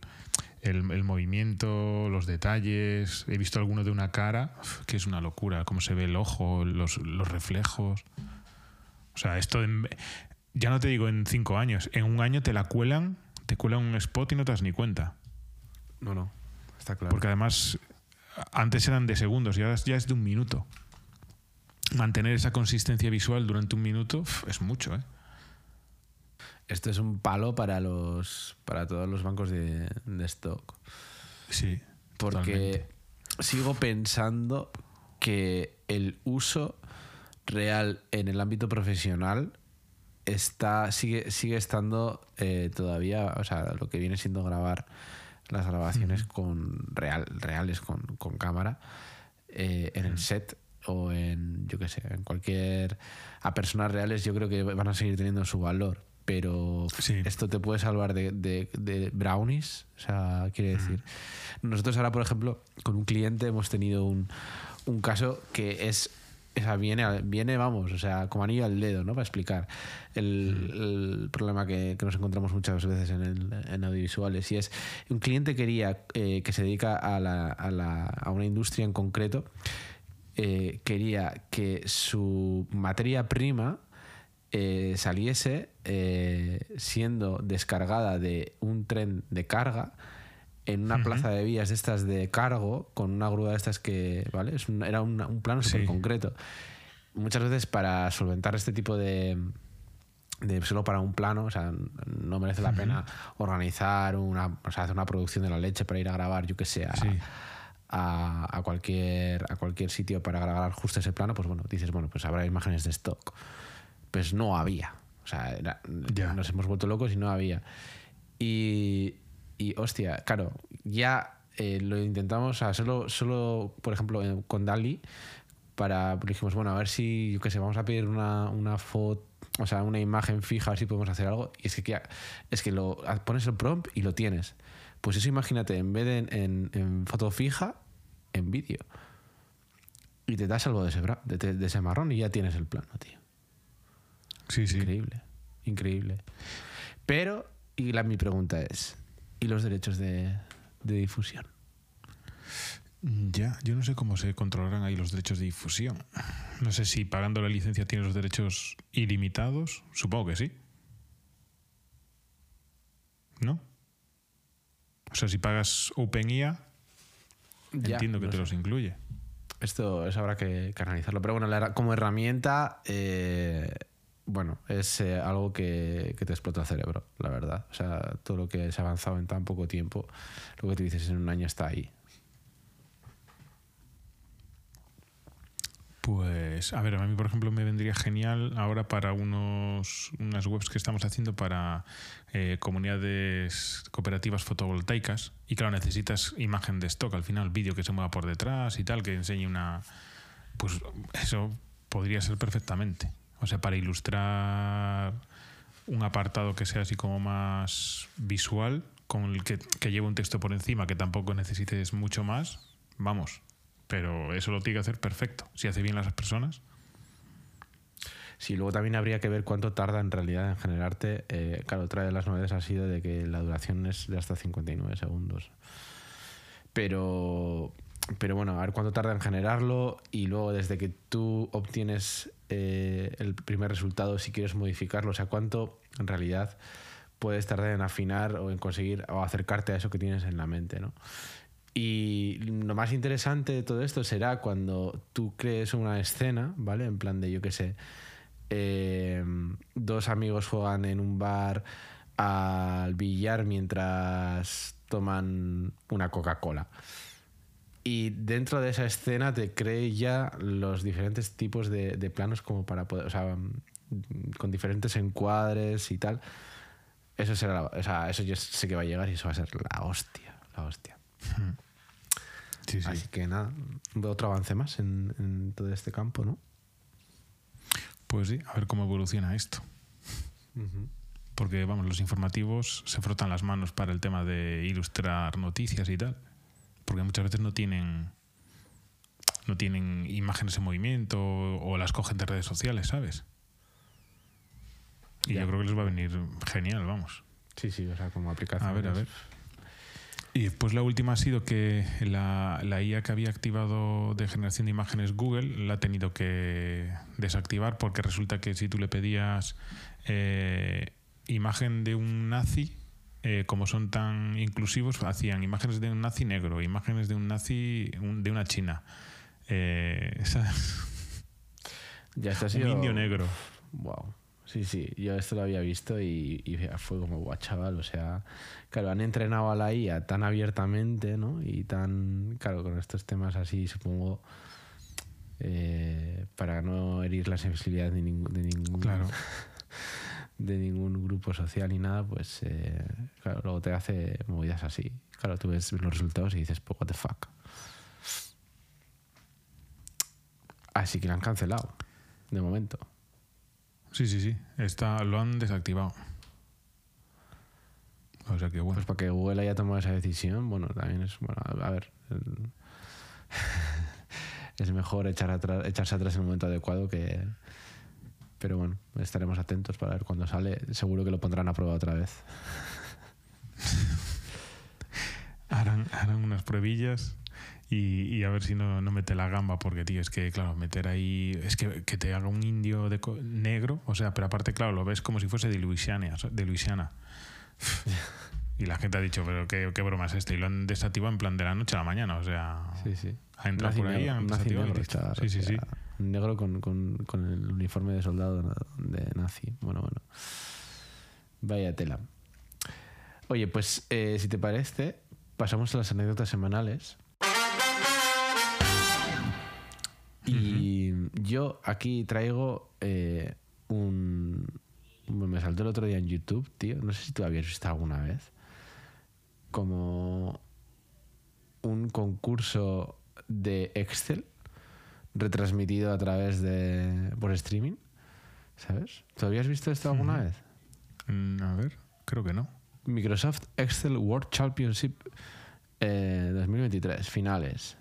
el- el movimiento, los detalles. He visto alguno de una cara que es una locura. Cómo se ve el ojo, los, los reflejos. O sea, esto en- ya no te digo en cinco años. En un año te la cuelan, te cuelan un spot y no te das ni cuenta. No, no, está claro. Porque además antes eran de segundos y ahora ya es de un minuto. mantener esa consistencia visual durante un minuto es mucho, ¿eh? Esto es un palo para los para todos los bancos de, stock. Sí. Porque sigo pensando que el uso real en el ámbito profesional está sigue, sigue estando eh, todavía, o sea, lo que viene siendo grabar las grabaciones con real, reales con, cámara eh, en el set o en, yo qué sé, en cualquier... A personas reales yo creo que van a seguir teniendo su valor, pero esto te puede salvar de, brownies, o sea, quiere decir... Nosotros ahora, por ejemplo, con un cliente hemos tenido un, un caso que es esa viene, viene, vamos, o sea, como anillo al dedo, ¿no? Para explicar el, problema que, nos encontramos muchas veces en, audiovisuales. Y es, un cliente quería, eh, que se dedica a, la, a, la, a, una industria en concreto, eh, quería que su materia prima eh, saliese siendo descargada de un tren de carga en una plaza de vías de estas de cargo, con una grúa de estas que, ¿vale? era un, plano súper concreto. Muchas veces para solventar este tipo de, de solo para un plano, o sea, no merece la pena organizar una, o sea, hacer una producción de la leche para ir a grabar, yo que sé, a, a, cualquier, a cualquier sitio para grabar justo ese plano, pues bueno, dices, bueno, pues habrá imágenes de stock. Pues no había. O sea, nos hemos vuelto locos y no había. Y, y hostia, claro, ya eh, lo intentamos, o solo, solo, por ejemplo, con Dali, para, dijimos, bueno, a ver si, yo qué sé, vamos a pedir una, una foto, o sea, una imagen fija, a ver si podemos hacer algo. Y es que, es que lo, pones el prompt y lo tienes. Pues eso imagínate, en vez de en, foto fija, en vídeo. Y te das algo de ese, de, de ese marrón y ya tienes el plano, tío. Sí, sí. Increíble, increíble. Pero, y la, mi pregunta es, y los derechos de, difusión. Ya, yo no sé cómo se controlarán ahí los derechos de difusión. No sé si pagando la licencia tiene los derechos ilimitados. Supongo que sí. ¿No? O sea, si pagas OpenIA, entiendo que te los incluye. Esto es habrá que, analizarlo. Pero bueno, como herramienta, eh, bueno, es eh, algo que, te explota el cerebro, la verdad. O sea, todo lo que se ha avanzado en tan poco tiempo, lo que tú dices en un año está ahí. Pues, a ver, a mí, por ejemplo, me vendría genial ahora para unos, unas webs que estamos haciendo para eh, comunidades cooperativas fotovoltaicas. Y claro, necesitas imagen de stock al final, vídeo que se mueva por detrás y tal, que enseñe una. Pues eso podría ser perfectamente. O sea, para ilustrar un apartado que sea así como más visual, con el que, que lleve un texto por encima, que tampoco necesites mucho más, vamos. Pero eso lo tiene que hacer perfecto, si hace bien las personas. Sí, luego también habría que ver cuánto tarda en realidad en generarte. Eh, claro, otra de las novedades ha sido de que la duración es de hasta 59 segundos. Pero, pero bueno, a ver cuánto tarda en generarlo y luego desde que tú obtienes eh, el primer resultado si quieres modificarlo, o sea, cuánto en realidad puedes tardar en afinar o en conseguir o acercarte a eso que tienes en la mente, ¿no? Y lo más interesante de todo esto será cuando tú crees una escena, ¿vale? En plan de, yo qué sé, eh, dos amigos juegan en un bar al billar mientras toman una Coca-Cola. Y dentro de esa escena te cree ya los diferentes tipos de, planos como para poder, o sea, mm, con diferentes encuadres y tal. Eso será, o sea, eso yo sé que va a llegar y eso va a ser la hostia, la hostia. Sí, sí. Así que nada, otro avance más en, todo este campo, ¿no? Pues sí, a ver cómo evoluciona esto. Porque, vamos, los informativos se frotan las manos para el tema de ilustrar noticias y tal porque muchas veces no tienen no tienen imágenes en movimiento o las cogen de redes sociales, ¿sabes? Y yo creo que les va a venir genial, vamos. Sí, sí, o sea, como aplicación. A ver, a ver. Y después la última ha sido que la, la, IA que había activado de generación de imágenes Google la ha tenido que desactivar porque resulta que si tú le pedías eh, imagen de un nazi, eh, como son tan inclusivos, hacían imágenes de un nazi negro, imágenes de un nazi de una china. Eh, Ya está Un indio negro. Wow. Sí, sí, yo esto lo había visto y, y fue como, guau, chaval, o sea, claro, han entrenado a la IA tan abiertamente, ¿no? Y tan, claro, con estos temas así, supongo, eh, para no herir la sensibilidad de, ningún de ningún Claro. de ningún grupo social ni nada, pues eh, claro, luego te hace movidas así. Claro, tú ves los resultados y dices, pues, what the fuck. Así que lo han cancelado, de momento. Sí, sí, sí. Está, lo han desactivado. O sea que bueno. Pues para que Google haya tomado esa decisión, bueno, también es, bueno, a ver, el- es mejor echar atrás, echarse atrás en el momento adecuado que... Pero bueno, estaremos atentos para ver cuándo sale. Seguro que lo pondrán a prueba otra vez. Harán, harán unas pruebillas y, y a ver si no, no mete la gamba, porque, tío, es que, claro, meter ahí. Es que, que te haga un indio de co- negro, o sea, pero aparte, claro, lo ves como si fuese de Luisiana. De Luisiana. Y la gente ha dicho, pero qué, qué broma es esta. Y lo han desactivado en plan de la noche a la mañana, o sea. Sí, sí. Ha entrado por ahí, nazi desactivado Sí, sí, sí. Negro con, con- con el uniforme de soldado de nazi. Bueno, bueno. Vaya tela. Oye, pues eh, si te parece, pasamos a las anécdotas semanales. Y yo aquí traigo eh, un... Me saltó el otro día en YouTube, tío. No sé si tú habías visto alguna vez. Como un concurso de Excel retransmitido a través de por streaming, ¿sabes? ¿Tú habías visto esto alguna Ujú. vez? Mm, A ver, creo que no. Microsoft Excel World Championship eh, 2023, finales.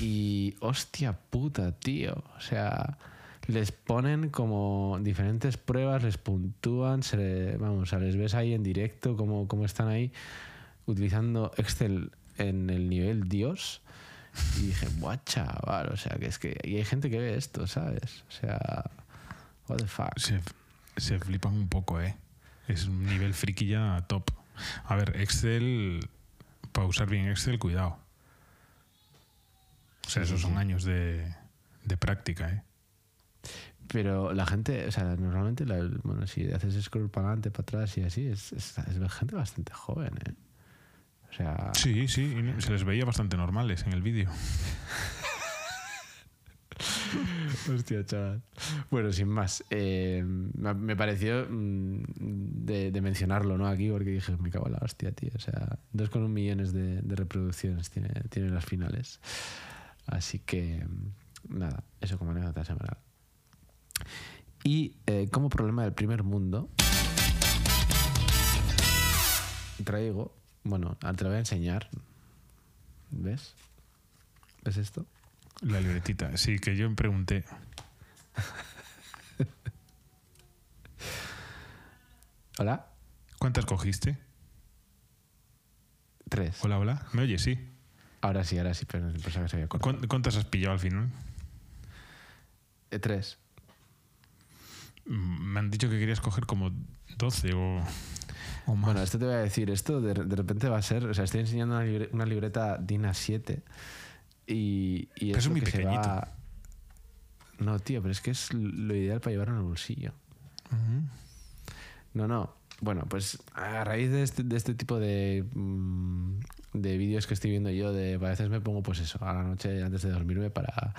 Y hostia puta, tío. O sea, les ponen como diferentes pruebas, les puntúan, se le- vamos, o sea, les ves ahí en directo cómo, cómo están ahí utilizando Excel en el nivel Dios. Y dije, guau, chaval, o sea, que es que y hay gente que ve esto, ¿sabes? O sea, what the fuck. Se, se flipan un poco, ¿eh? Es un nivel friki ya top. A ver, Excel, para usar bien Excel, cuidado. O sea, Sí, esos son sí. años de, de práctica, ¿eh? Pero la gente, o sea, normalmente, la- bueno, si haces scroll para adelante, para atrás y así, es, es, es gente bastante joven, ¿eh? O sea, Sí, sí, se les veía bastante normales en el vídeo. hostia, chaval. Bueno, sin más, eh, me pareció mm, de, de mencionarlo, ¿no? Aquí, porque dije, me cago en la hostia, tío. O sea, 2,1 millones de, de reproducciones tiene, tiene las finales. Así que, mm, nada, eso como anécdota semanal. Y eh, como problema del primer mundo, traigo, bueno, te lo voy a enseñar. ¿Ves? ¿Ves esto? La libretita. Sí, que yo me pregunté. ¿Hola? ¿Cuántas cogiste? Tres. Hola, hola. ¿Me oyes? Sí. Ahora sí, ahora sí, pero pensaba que se había cortado. ¿Cuán- ¿Cuántas has pillado al final? Eh, tres. Mm, Me han dicho que querías coger como 12 o, o más. Bueno, esto te voy a decir, esto de, de repente va a ser, o sea, estoy enseñando una, libre- una libreta DIN A7 y, y Pero es muy que pequeñito. va- No, tío, pero es que es lo ideal para llevarlo en el bolsillo. No, no. Bueno, pues a raíz de este, de este tipo de, mm, de vídeos que estoy viendo yo, de a veces me pongo pues eso, a la noche antes de dormirme para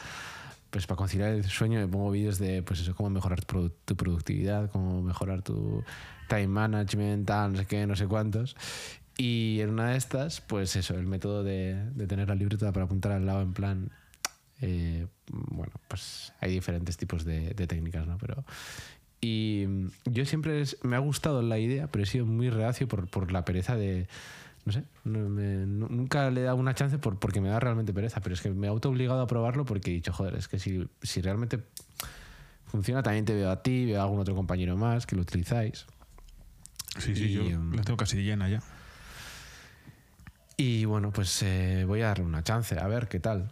pues para conciliar el sueño me pongo vídeos de pues eso, cómo mejorar tu, produ- tu productividad, cómo mejorar tu time management, tal, no sé qué, no sé cuántos. Y en una de estas, pues eso, el método de, de tener la libreta para apuntar al lado en plan eh, bueno, pues hay diferentes tipos de, de técnicas, ¿no? Pero. Y yo siempre es- me ha gustado la idea, pero he sido muy reacio por, por la pereza de. No sé, no me- nu- nunca le he dado una chance por, porque me da realmente pereza, pero es que me he auto obligado a probarlo porque he dicho, joder, es que si, si realmente funciona, también te veo a ti, veo a algún otro compañero más que lo utilizáis. Sí, sí, Y, yo em, la tengo casi llena ya. Y bueno, pues eh, voy a darle una chance, a ver qué tal.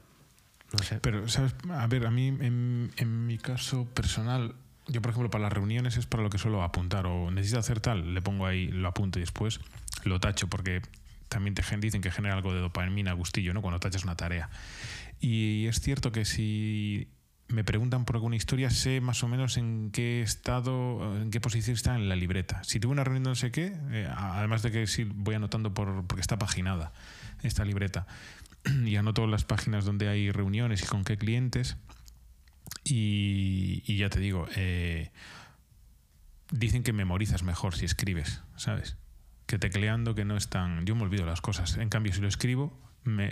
No sé. Pero, ¿sabes? A ver, a mí, en, en mi caso personal, yo, por ejemplo, para las reuniones es para lo que suelo apuntar. O necesito hacer tal, le pongo ahí, lo apunto y después lo tacho, porque también te dicen que genera algo de dopamina, gustillo, ¿no? Cuando tachas una tarea. Y es cierto que si me preguntan por alguna historia, sé más o menos en qué estado, en qué posición está en la libreta. Si tuve una reunión de no sé qué, eh, además de que sí voy anotando por, porque está paginada esta libreta, y anoto las páginas donde hay reuniones y con qué clientes, y, ya te digo, eh, dicen que memorizas mejor si escribes, ¿sabes? Que tecleando que no es tan... Yo me olvido las cosas. En cambio, si lo escribo,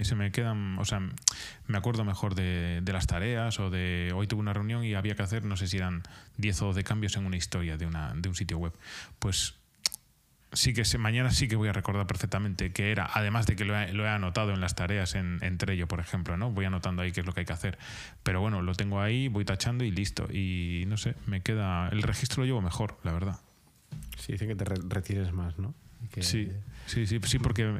se me quedan, o sea, me acuerdo mejor de, las tareas o de hoy tuve una reunión y había que hacer, no sé si eran 10 o 12 cambios en una historia de, una, de un sitio web. Pues sí que mañana sí que voy a recordar perfectamente que era, además de que lo he, anotado en las tareas en, entre ello, por ejemplo, ¿no? Voy anotando ahí qué es lo que hay que hacer. Pero bueno, lo tengo ahí, voy tachando y listo. Y no sé, me queda. El registro lo llevo mejor, la verdad. Sí, dice que te retires más, ¿no? Sí, sí, sí, sí, porque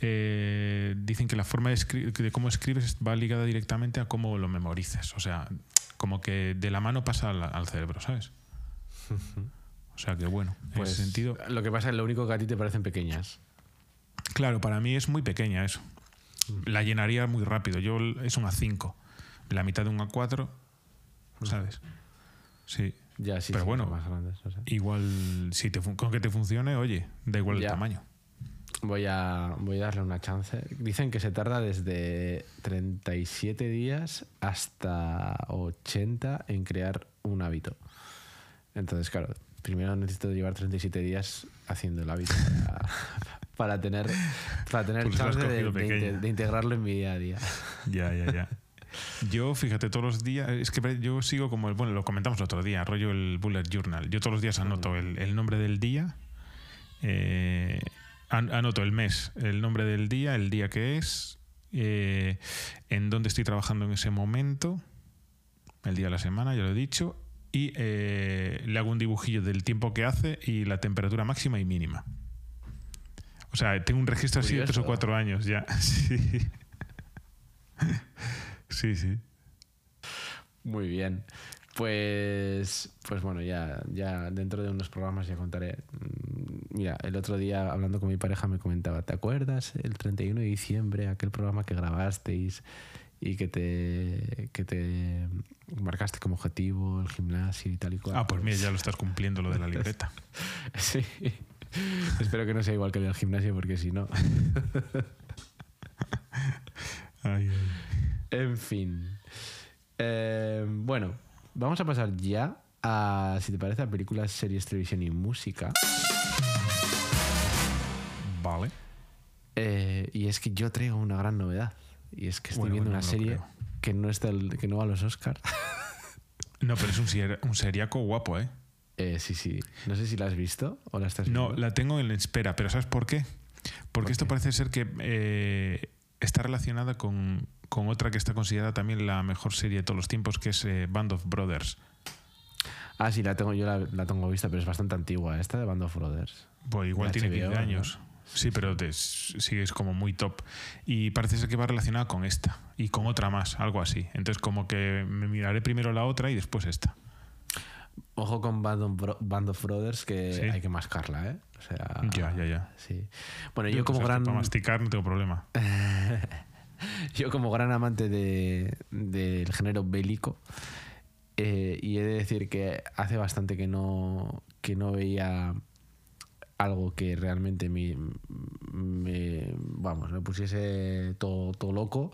eh, dicen que la forma de, de, cómo escribes va ligada directamente a cómo lo memorices. O sea, como que de la mano pasa al, cerebro, ¿sabes? O sea que bueno, en ese pues, sentido. Lo que pasa es lo único que a ti te parecen pequeñas. Claro, para mí es muy pequeña eso. Mm. La llenaría muy rápido. Yo es un A5. La mitad de un A4, mm. ¿sabes? Sí. Ya, sí, Pero bueno, igual si te, con que te funcione, oye, da igual el tamaño. Voy a, voy a darle una chance. Dicen que se tarda desde 37 días hasta 80 en crear un hábito. Entonces, claro, primero necesito llevar 37 días haciendo el hábito para, tener, para tener pues chance de, integrarlo en mi día a día. Ya, ya, ya. Yo, fíjate, todos los días, es que yo sigo como, el, bueno, lo comentamos el otro día, rollo el Bullet Journal. Yo todos los días anoto el, nombre del día, eh, anoto el mes, el nombre del día, el día que es, eh, en dónde estoy trabajando en ese momento, el día de la semana, ya lo he dicho, y eh, le hago un dibujillo del tiempo que hace y la temperatura máxima y mínima. O sea, tengo un registro así de tres o cuatro años ya. Sí. sí, sí. Muy bien. Pues, pues bueno, ya, ya dentro de unos programas ya contaré. Mm, mira, el otro día hablando con mi pareja me comentaba, ¿te acuerdas el 31 de diciembre, aquel programa que grabasteis y que te, que te marcaste como objetivo el gimnasio y tal y cual? Ah, pues mira, ya lo estás cumpliendo lo de la libreta. sí. Espero que no sea igual que el del gimnasio porque si no... En fin. Eh, bueno, Vamos a pasar ya a, si te parece, a películas, series, televisión y música. Vale. Eh, y es que yo traigo una gran novedad. Y es que estoy viendo una serie que no, está que no va a los Oscars. no, pero es un, un seriaco guapo, ¿eh? ¿eh? Sí, sí. No sé si la has visto o la estás viendo. No, la tengo en espera, pero ¿sabes por qué? Porque esto parece ser que eh, está relacionada con, con otra que está considerada también la mejor serie de todos los tiempos, que es eh, Band of Brothers. Ah, sí, la tengo, yo la, tengo vista, pero es bastante antigua, esta de Band of Brothers. Pues igual tiene 15 años. Sí, pero sí es como muy top. Y parece ser que va relacionada con esta y con otra más, algo así. Entonces, como que me miraré primero la otra y después esta. Ojo con Band of, Brothers que hay que mascarla, ¿eh? O sea, ya, ya, ya. Sí. Bueno, yo, como gran. Para masticar no tengo problema. Yo como gran amante del género bélico, eh, y he de decir que hace bastante que no, que no veía algo que realmente me, vamos, me pusiese todo, todo loco,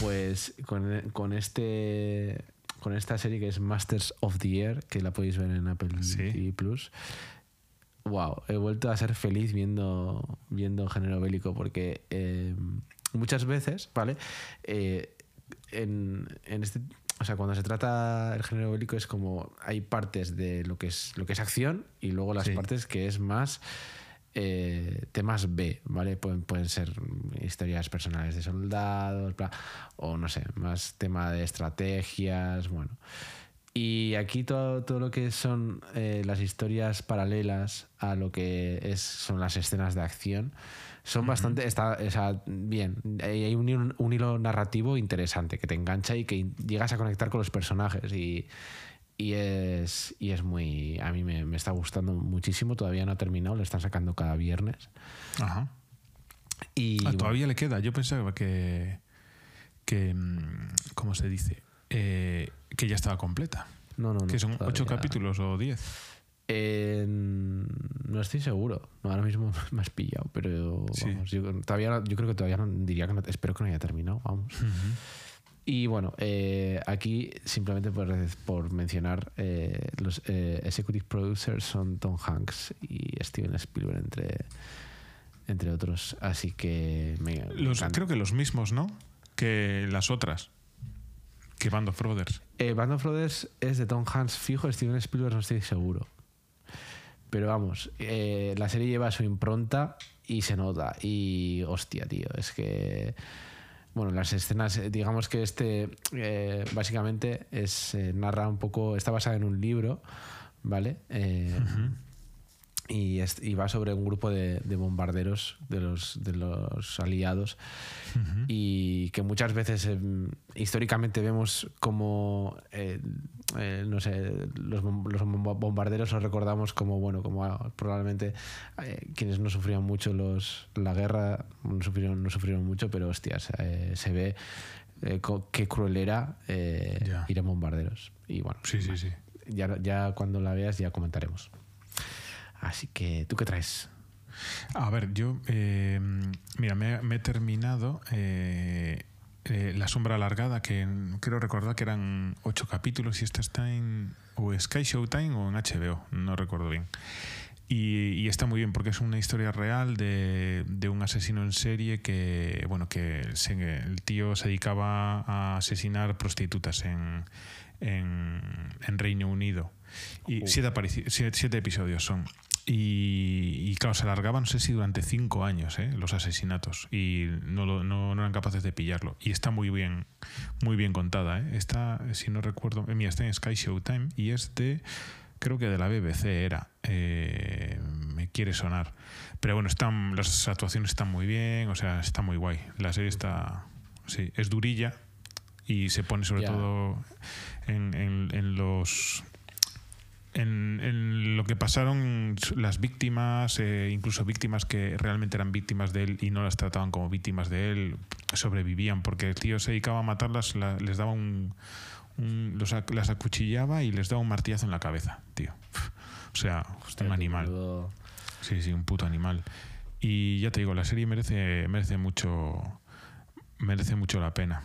pues con, este con esta serie que es Masters of the Air, que la podéis ver en Apple TV Plus. Wow, he vuelto a ser feliz viendo, viendo género bélico porque eh, muchas veces, ¿vale? Eh, en, este o sea, cuando se trata el género bélico es como hay partes de lo que es lo que es acción y luego las partes que es más eh, temas B, ¿vale? Pueden, pueden ser historias personales de soldados, o no sé, más tema de estrategias, bueno. Y aquí todo, todo lo que son eh, las historias paralelas a lo que es, son las escenas de acción, son bastante. Está, bien. Hay un, hilo narrativo interesante que te engancha y que llegas a conectar con los personajes. Y, es, y es muy. A mí me, está gustando muchísimo. Todavía no ha terminado, lo están sacando cada viernes. Ajá. Y, ah, todavía le queda. Yo pensaba que. que mm, ¿Cómo se dice? eh, que ya estaba completa. No, no, no. que son ocho capítulos o diez. Eh, no estoy seguro. No, ahora mismo me has pillado, pero Sí. vamos, yo, todavía, yo creo que todavía no diría que no, espero que no haya terminado, vamos. Y bueno, eh, aquí simplemente por, por mencionar, eh, los eh, executive producers son Tom Hanks y Steven Spielberg, entre, entre otros. Así que me, Los, creo que los mismos, ¿no? Que las otras. Que Band of Brothers. Band of Brothers es de Tom Hanks fijo, Steven Spielberg no estoy seguro. Pero vamos, eh, la serie lleva su impronta y se nota. Y hostia, tío, es que. Bueno, las escenas, eh, digamos que este eh, básicamente es, eh, narra un poco, está basada en un libro, ¿vale? Y, es- y va sobre un grupo de, de bombarderos de los, de los aliados y que muchas veces eh, históricamente vemos como eh, eh, no sé los, los bom- bombarderos los recordamos como bueno como ah, probablemente eh, quienes no sufrían mucho los la guerra no sufrieron no sufrieron mucho pero hostias eh, se ve qué cruel era Ya. ir a bombarderos y bueno Sí, sí, sí. ya, ya cuando la veas ya comentaremos así que tú qué traes A ver, yo. eh, mira, me, me he terminado. eh, eh, La Sombra Alargada, que creo recordar que eran ocho capítulos y esta está en o Sky Showtime o en HBO, no recuerdo bien. Y, y está muy bien porque es una historia real de, de un asesino en serie que, bueno, que se- el tío se dedicaba a asesinar prostitutas en, en, en Reino Unido. Y siete, siete, siete episodios son. Y, y claro, se alargaban, no sé si durante cinco años, ¿eh? los asesinatos. Y no, lo- no, no eran capaces de pillarlo. Y está muy bien, muy bien contada. ¿eh? Está, si no recuerdo, eh, mira, está en Sky Showtime y es de, creo que de la BBC era. Eh, me quiere sonar. Pero bueno, están, las actuaciones están muy bien, o sea, está muy guay. La serie está, sí, es durilla y se pone sobre todo en, en- en los en, en lo que pasaron las víctimas, eh, incluso víctimas que realmente eran víctimas de él y no las trataban como víctimas de él, sobrevivían porque el tío se dedicaba a matarlas, la- les daba un, un- los las acuchillaba y les daba un martillazo en la cabeza, tío. O sea, un animal. Sí, sí, un puto animal. Y ya te digo, la serie merece, merece mucho. Merece mucho la pena.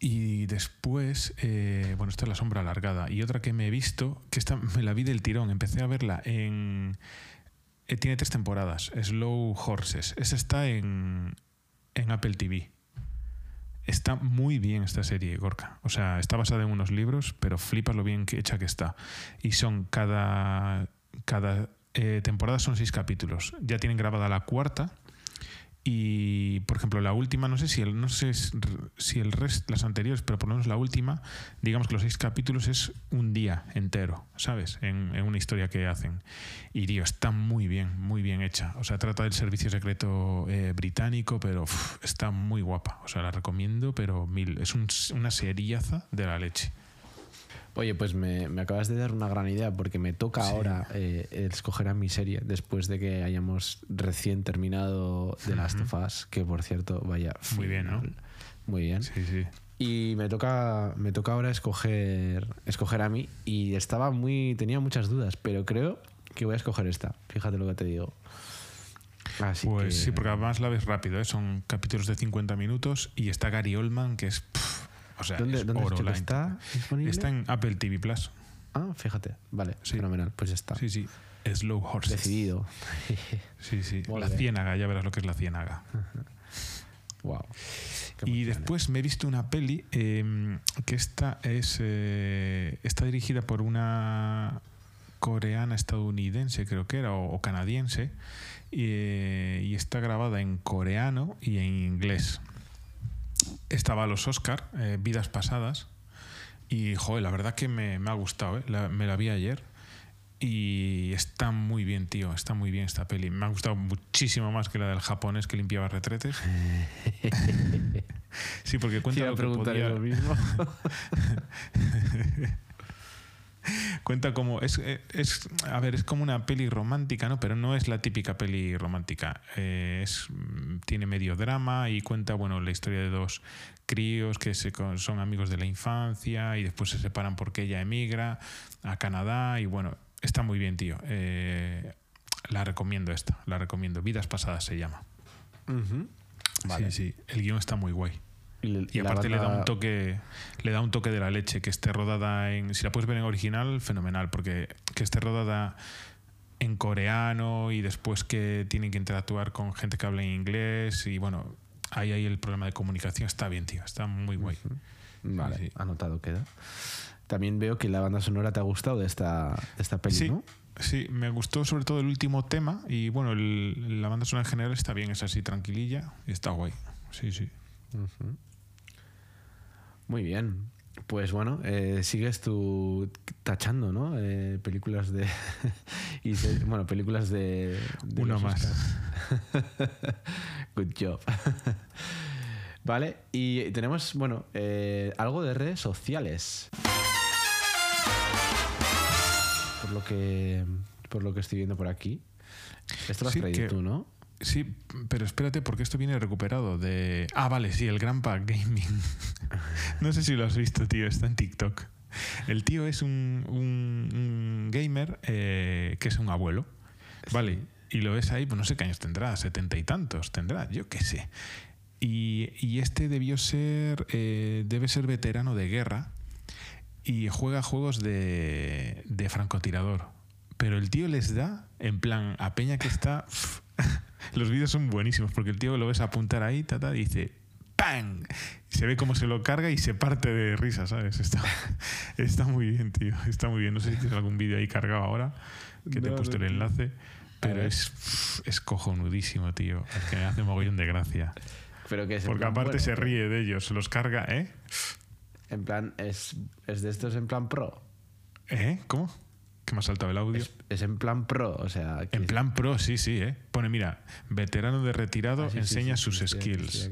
Y después, eh, bueno, esta es La Sombra Alargada. Y otra que me he visto, que esta me la vi del tirón. Empecé a verla en. eh, tiene tres temporadas. Slow Horses. Esa está en, en Apple TV. Está muy bien esta serie, Gorka. O sea, está basada en unos libros, pero flipas lo bien que hecha que está. Y son cada, cada eh, temporada son seis capítulos. Ya tienen grabada la cuarta. Y, por ejemplo, la última, no sé si el, no sé si el resto, las anteriores, pero por lo menos la última, digamos que los seis capítulos es un día entero, ¿sabes? En, una historia que hacen. Y, tío, está muy bien, muy bien hecha. O sea, trata del servicio secreto eh, británico, pero está muy guapa. O sea, la recomiendo, pero mil. Es un- una seriaza de la leche. Oye, pues me, me acabas de dar una gran idea porque me toca Sí. ahora eh, escoger a mi serie después de que hayamos recién terminado The Last of Us, que por cierto, vaya. Muy bien, ¿no? Muy bien. Sí, sí. Y me toca, me toca ahora escoger, escoger a mí y estaba muy, tenía muchas dudas, pero creo que voy a escoger esta. Fíjate lo que te digo. Así Pues que- sí, porque además la ves rápido, ¿eh? son capítulos de 50 minutos y está Gary Oldman, que es. pff, o sea, ¿Dónde, es dónde oro la está disponible? Está en Apple TV Plus. Ah, fíjate. Vale, Sí. fenomenal. Pues ya está. Sí, sí. Slow Horses. Decidido. Sí, sí. Molt La ciénaga, ya verás lo que es la ciénaga. wow. Y después me he visto una peli eh, que esta es eh, está dirigida por una coreana estadounidense, creo que era, o, o canadiense, eh, y está grabada en coreano y en inglés. Estaba a los Oscar, eh, Vidas Pasadas, y joder, la verdad que me, me ha gustado, ¿eh? La- me la vi ayer. Y está muy bien, tío. Está muy bien esta peli. Me ha gustado muchísimo más que la del japonés que limpiaba retretes. Sí, porque cuenta iba lo que podía- lo mismo. cuenta como es, es a ver es como una peli romántica no pero no es la típica peli romántica. Eh, es mm, tiene medio drama y cuenta bueno la historia de dos críos que se, son amigos de la infancia y después se separan porque ella emigra a Canadá y bueno está muy bien tío. Eh, la recomiendo esta la recomiendo. Vidas pasadas se llama. Vale. sí sí. El guion está muy guay Y, y aparte le da banda- un toque le da un toque de la leche que esté rodada en si la puedes ver en original fenomenal porque que esté rodada en coreano y después que tienen que interactuar con gente que habla en inglés y bueno ahí ahí el problema de comunicación está bien tío está muy guay Vale, Sí, anotado queda. También veo que la banda sonora te ha gustado de esta, de esta peli, sí ¿no? sí me gustó sobre todo el último tema y bueno el- la banda sonora en general está bien es así tranquililla y está guay sí sí Ujú. Muy bien. Pues bueno, eh, sigues tú tachando, ¿no? Eh, películas de. y se- bueno, películas de. de Una más. Good job. vale, y tenemos, bueno, eh, algo de redes sociales. Por lo que. Por lo que estoy viendo por aquí. Esto lo has Sí, traído que- tú, ¿no? Sí, pero espérate, porque esto viene recuperado de. Ah, vale, sí, el Grandpa Gaming. no sé si lo has visto, tío, está en TikTok. El tío es un, un- un gamer eh, que es un abuelo, ¿vale? Y lo ves ahí, pues no sé qué años tendrá, setenta y tantos tendrá, yo qué sé. Y, y este debió ser, eh, debe ser veterano de guerra y juega juegos de, de francotirador. Pero el tío les da, en plan, a Peña que está. Los vídeos son buenísimos porque el tío lo ves apuntar ahí, tata, y dice ¡Pam! Se ve cómo se lo carga y se parte de risa, ¿sabes? Está, está muy bien, tío. Está muy bien. No sé si tienes algún vídeo ahí cargado ahora, que te he puesto el enlace. Pero es, es cojonudísimo, tío. Es que me hace mogollón de gracia. Pero que es en Porque aparte bueno, se ríe de ellos, se los carga, ¿eh? En plan, es, es de estos en plan pro. ¿Eh? ¿Cómo? Que me ha saltado el audio. Es, es en plan pro, o sea. En plan pro, sí, sí, ¿eh? Pone, mira, veterano de retirado Ah, sí, enseña sí, sus sí, skills.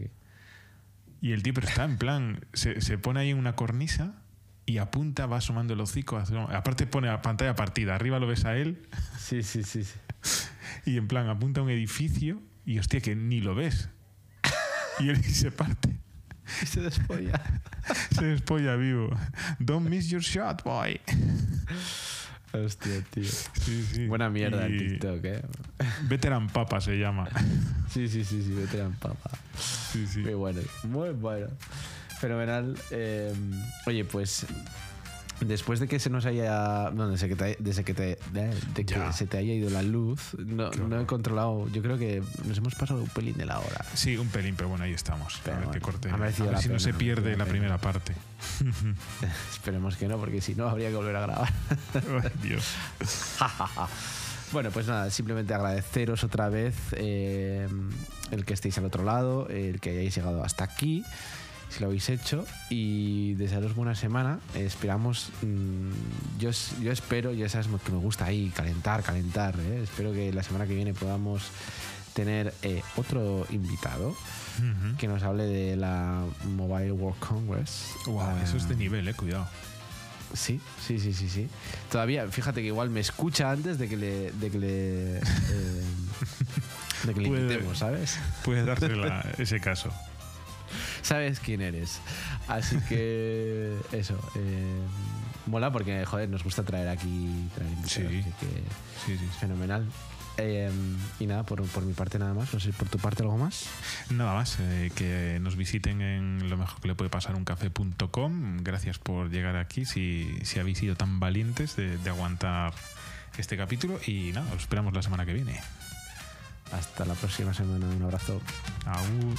Y el tío, pero está en plan, se, se pone ahí en una cornisa y apunta, va asomando el hocico. Aparte pone a pantalla partida, arriba lo ves a él Sí, sí, sí. sí. y en plan apunta a un edificio y hostia, que ni lo ves. Y él se parte, Y se despolla. se despolla vivo. Don't miss your shot, boy. Hostia, tío. Sí, sí. Buena mierda el Y TikTok, eh. Veteran Papa se llama. Sí, sí, sí, sí, veteran papa. Sí, sí. Muy bueno, muy bueno. Fenomenal. Eh, oye, pues después de que se nos haya. No, desde que te, desde que, te, de, que se te haya ido la luz, no, he controlado. Yo creo que nos hemos pasado un pelín de la hora. Sí, un pelín, pero bueno, ahí estamos. Pero a ver bueno, corte. A ver si no se pierde la primera parte. Esperemos que no, porque si no habría que volver a grabar. Ay, Dios. Bueno, pues nada, simplemente agradeceros otra vez eh, el que estéis al otro lado, el que hayáis llegado hasta aquí, si lo habéis hecho, y desearos buena semana. Eh, esperamos, mm, yo, yo espero, ya sabes que me gusta ahí calentar, calentar. ¿eh? Espero que la semana que viene podamos tener eh, otro invitado que nos hable de la Mobile World Congress. Guau, eso es de Ah, nivel, eh, cuidado. Sí, sí, sí, sí, sí. Todavía, fíjate que igual me escucha antes de que le, de que le, eh, de que le invitemos, ¿sabes? Puede darse la- ese caso. Sabes quién eres. Así que eso, eh, mola porque, joder, nos gusta traer aquí, traer invitados, Sí. así que Sí, sí, fenomenal. Eh, y nada, por, por mi parte nada más. No sé, por tu parte algo más. Nada más, eh, que nos visiten en lo mejor que le puede pasar un café.com. Gracias por llegar aquí, si, si habéis sido tan valientes de, de aguantar este capítulo. Y nada, os esperamos la semana que viene. Hasta la próxima semana. Un abrazo. Aún.